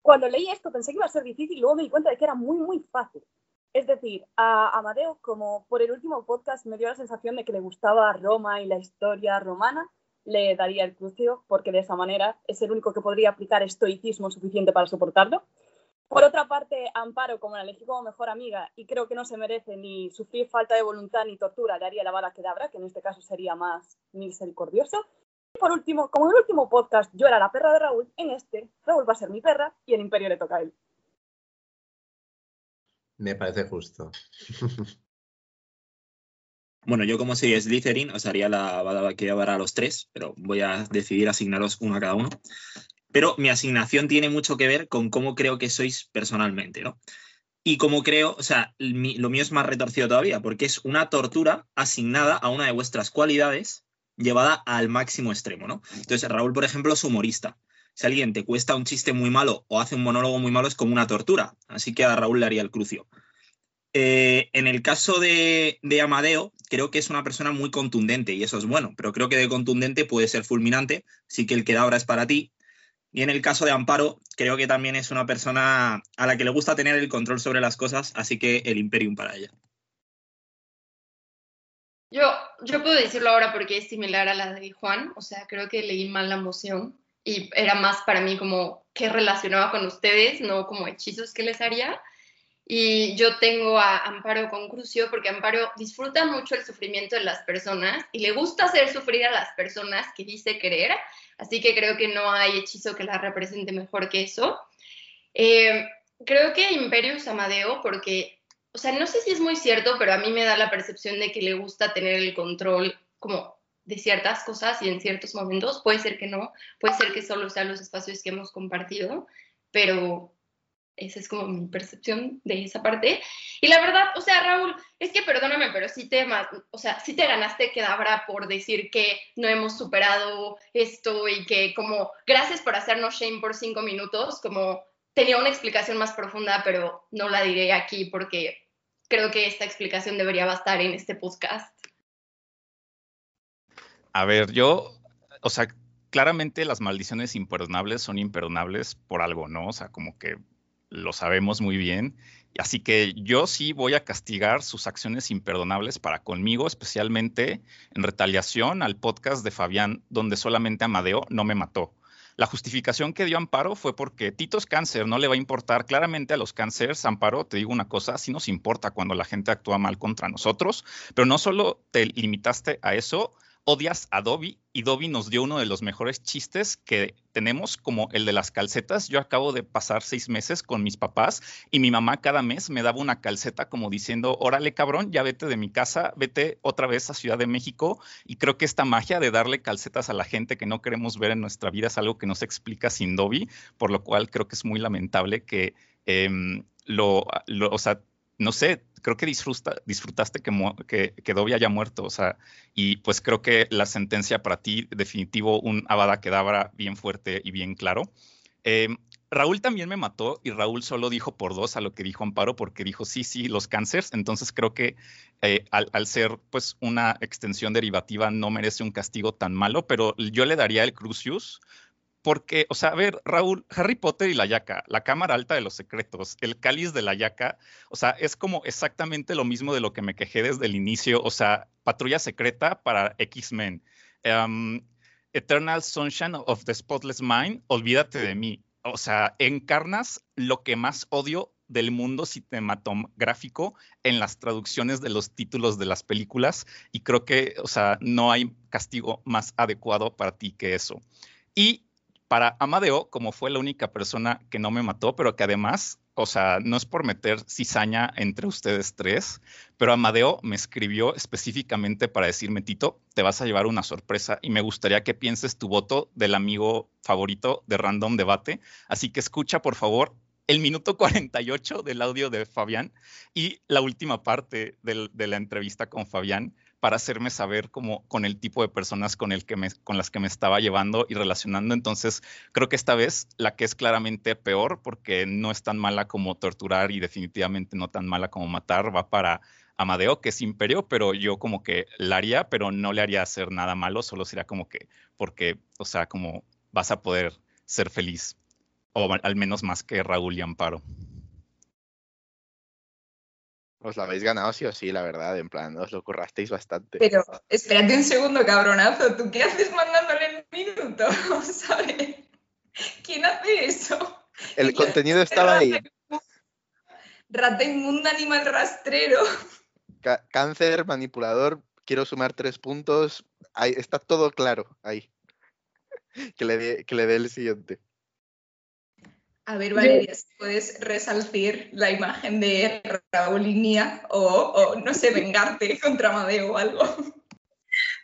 Cuando leí esto pensé que iba a ser difícil luego me di cuenta de que era muy, muy fácil. Es decir, a Amadeo, como por el último podcast me dio la sensación de que le gustaba Roma y la historia romana, le daría el crucio porque de esa manera es el único que podría aplicar estoicismo suficiente para soportarlo. Por otra parte, Amparo, como la elegí como mejor amiga y creo que no se merece ni sufrir falta de voluntad ni tortura, le haría la bala que dabra, que en este caso sería más misericordioso. Y por último, como en el último podcast yo era la perra de Raúl, en este Raúl va a ser mi perra y el imperio le toca a él. Me parece justo. Bueno, yo como soy Slytherin os haría la bala que dabra a los tres, pero voy a decidir asignaros uno a cada uno pero mi asignación tiene mucho que ver con cómo creo que sois personalmente, ¿no? Y como creo, o sea, lo mío es más retorcido todavía, porque es una tortura asignada a una de vuestras cualidades llevada al máximo extremo, ¿no? Entonces, Raúl, por ejemplo, es humorista. si alguien te cuesta un chiste muy malo o hace un monólogo muy malo, es como una tortura. Así que a Raúl le haría el crucio. Eh, en el caso de, de, Amadeo, creo que es una persona muy contundente y eso es bueno, pero creo que de contundente puede ser fulminante, sí que el que da ahora es para ti. Y en el caso de Amparo, creo que también es una persona a la que le gusta tener el control sobre las cosas, así que el Imperium para ella. Yo, yo puedo decirlo ahora porque es similar a la de Juan, o sea, creo que leí mal la moción y era más para mí como qué relacionaba con ustedes, no como hechizos que les haría. Y yo tengo a Amparo con Crucio porque Amparo disfruta mucho el sufrimiento de las personas y le gusta hacer sufrir a las personas que dice querer. Así que creo que no hay hechizo que la represente mejor que eso. Eh, creo que Imperius Amadeo porque, o sea, no sé si es muy cierto, pero a mí me da la percepción de que le gusta tener el control como de ciertas cosas y en ciertos momentos. Puede ser que no, puede ser que solo sean los espacios que hemos compartido, pero esa es como mi percepción de esa parte. Y la verdad, o sea, Raúl, es que perdóname, pero sí te, o sea, sí te ganaste que dabra por decir que no hemos superado esto y que como gracias por hacernos shame por cinco minutos, como tenía una explicación más profunda, pero no la diré aquí porque creo que esta explicación debería bastar en este podcast. A ver, yo, o sea, claramente las maldiciones imperdonables son imperdonables por algo, ¿no? O sea, como que lo sabemos muy bien. Así que yo sí voy a castigar sus acciones imperdonables para conmigo, especialmente en retaliación al podcast de Fabián, donde solamente Amadeo no me mató. La justificación que dio Amparo fue porque Tito es cáncer, no le va a importar. Claramente a los cánceres, Amparo, te digo una cosa, sí nos importa cuando la gente actúa mal contra nosotros, pero no solo te limitaste a eso, odias a Dobby y Dobby nos dio uno de los mejores chistes que tenemos, como el de las calcetas. Yo acabo de pasar seis meses con mis papás y mi mamá cada mes me daba una calceta como diciendo, órale cabrón, ya vete de mi casa, vete otra vez a Ciudad de México. Y creo que esta magia de darle calcetas a la gente que no queremos ver en nuestra vida es algo que no se explica sin Dobby, por lo cual creo que es muy lamentable que em, lo, lo, o sea, no sé, creo que disfrutaste que, que, Dobby haya muerto, o sea, y pues creo que la sentencia para ti, definitivo, un Abada Kedavra bien fuerte y bien claro. Em, Raúl también me mató y Raúl solo dijo por dos a lo que dijo Amparo porque dijo sí, sí, los cánceres. Entonces creo que eh, al, al, ser pues una extensión derivativa no merece un castigo tan malo, pero yo le daría el Crucius porque, o sea, a ver, Raúl, Harry Potter y la Yaca, la Cámara Alta de los Secretos, el cáliz de la Yaca, o sea, es como exactamente lo mismo de lo que me quejé desde el inicio, o sea, Patrulla Secreta para X-Men, um, Eternal Sunshine of the Spotless Mind, olvídate de mí, o sea, encarnas lo que más odio del mundo cinematográfico en las traducciones de los títulos de las películas y creo que, o sea, no hay castigo más adecuado para ti que eso. Y para Amadeo, como fue la única persona que no me mató, pero que además, o sea, no es por meter cizaña entre ustedes tres, pero Amadeo me escribió específicamente para decirme, Tito, te vas a llevar una sorpresa y me gustaría que pienses tu voto del amigo favorito de Random Debate. Así que escucha, por favor, el minuto 48 del audio de Fabián y la última parte de la entrevista con Fabián para hacerme saber como con el tipo de personas con, las que me estaba llevando y relacionando. Entonces, creo que esta vez la que es claramente peor, porque no es tan mala como torturar y definitivamente no tan mala como matar, va para Amadeo, que es imperio, pero yo como que la haría, pero no le haría hacer nada malo, solo sería como que, porque, o sea, como vas a poder ser feliz, o al menos más que Raúl y Amparo. Os la habéis ganado sí o sí, la verdad, en plan, os lo currasteis bastante. Pero espérate un segundo, cabronazo, ¿tú qué haces mandándole el minuto? ¿Sabes? ¿Quién hace eso? El contenido estaba ahí. Rata inmunda, animal rastrero. cáncer, manipulador, quiero sumar tres puntos. Ahí, está todo claro ahí. Que le dé el siguiente. A ver, Valeria, si puedes resalcir la imagen de Raúl y Mía o, no sé, vengarte contra Amadeo o algo.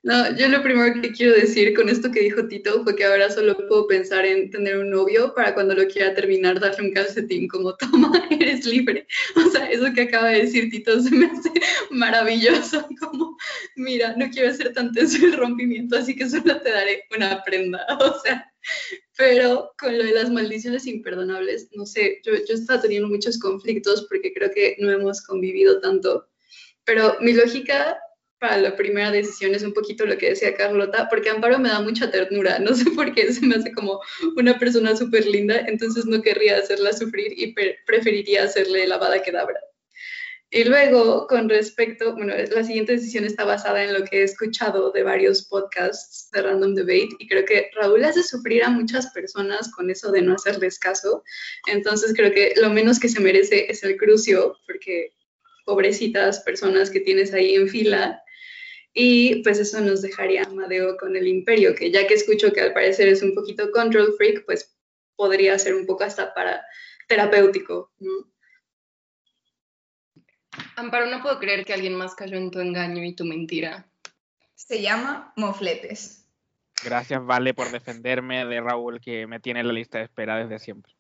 No, yo lo primero que quiero decir con esto que dijo Tito fue que ahora solo puedo pensar en tener un novio para cuando lo quiera terminar darle un calcetín como toma, eres libre. O sea, eso que acaba de decir Tito se me hace maravilloso. Como, mira, no quiero hacer tan tenso el rompimiento, así que solo te daré una prenda. O sea, Pero con lo de las maldiciones imperdonables, no sé, yo, yo estaba teniendo muchos conflictos porque creo que no hemos convivido tanto. Pero mi lógica para la primera decisión es un poquito lo que decía Carlota, porque Amparo me da mucha ternura, no sé por qué se me hace como una persona súper linda, entonces no querría hacerla sufrir y preferiría hacerle lavada que dabra. Y luego, con respecto, bueno, la siguiente decisión está basada en lo que he escuchado de varios podcasts de Random Debate y creo que Raúl hace sufrir a muchas personas con eso de no hacerles caso. Entonces creo que lo menos que se merece es el crucio, porque pobrecitas personas que tienes ahí en fila. Y pues eso nos dejaría a Amadeo con el imperio, que ya que escucho que al parecer es un poquito control freak, pues podría ser un poco hasta para terapéutico, ¿no? Amparo, no puedo creer que alguien más cayó en tu engaño y tu mentira. Se llama Mofletes. Gracias, Vale, por defenderme de Raúl, que me tiene en la lista de espera desde siempre.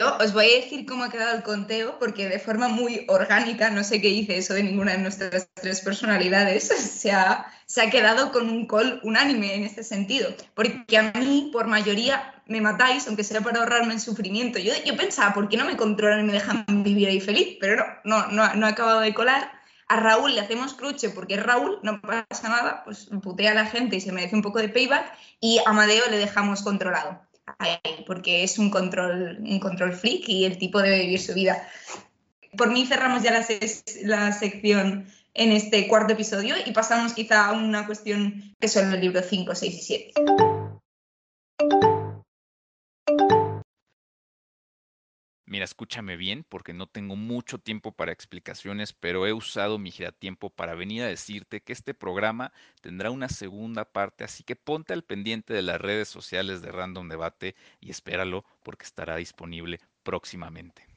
Os voy a decir cómo ha quedado el conteo, porque de forma muy orgánica, no sé qué hice eso de ninguna de nuestras tres personalidades, se ha, quedado con un call unánime en este sentido. Porque a mí, por mayoría, me matáis, aunque sea para ahorrarme el sufrimiento. Yo, yo pensaba, ¿por qué no me controlan y me dejan vivir ahí feliz? Pero no, no, no, ha acabado de colar. A Raúl le hacemos cruche porque es Raúl, no pasa nada, pues putea a la gente y se merece un poco de payback. Y a Amadeo le dejamos controlado porque es un control, un control freak y el tipo debe vivir su vida. Por mí cerramos ya la, la sección en este cuarto episodio y pasamos quizá a una cuestión que son los libros 5, 6 y 7. Mira, escúchame bien porque no tengo mucho tiempo para explicaciones, pero he usado mi giratiempo para venir a decirte que este programa tendrá una segunda parte, así que ponte al pendiente de las redes sociales de Random Debate y espéralo porque estará disponible próximamente.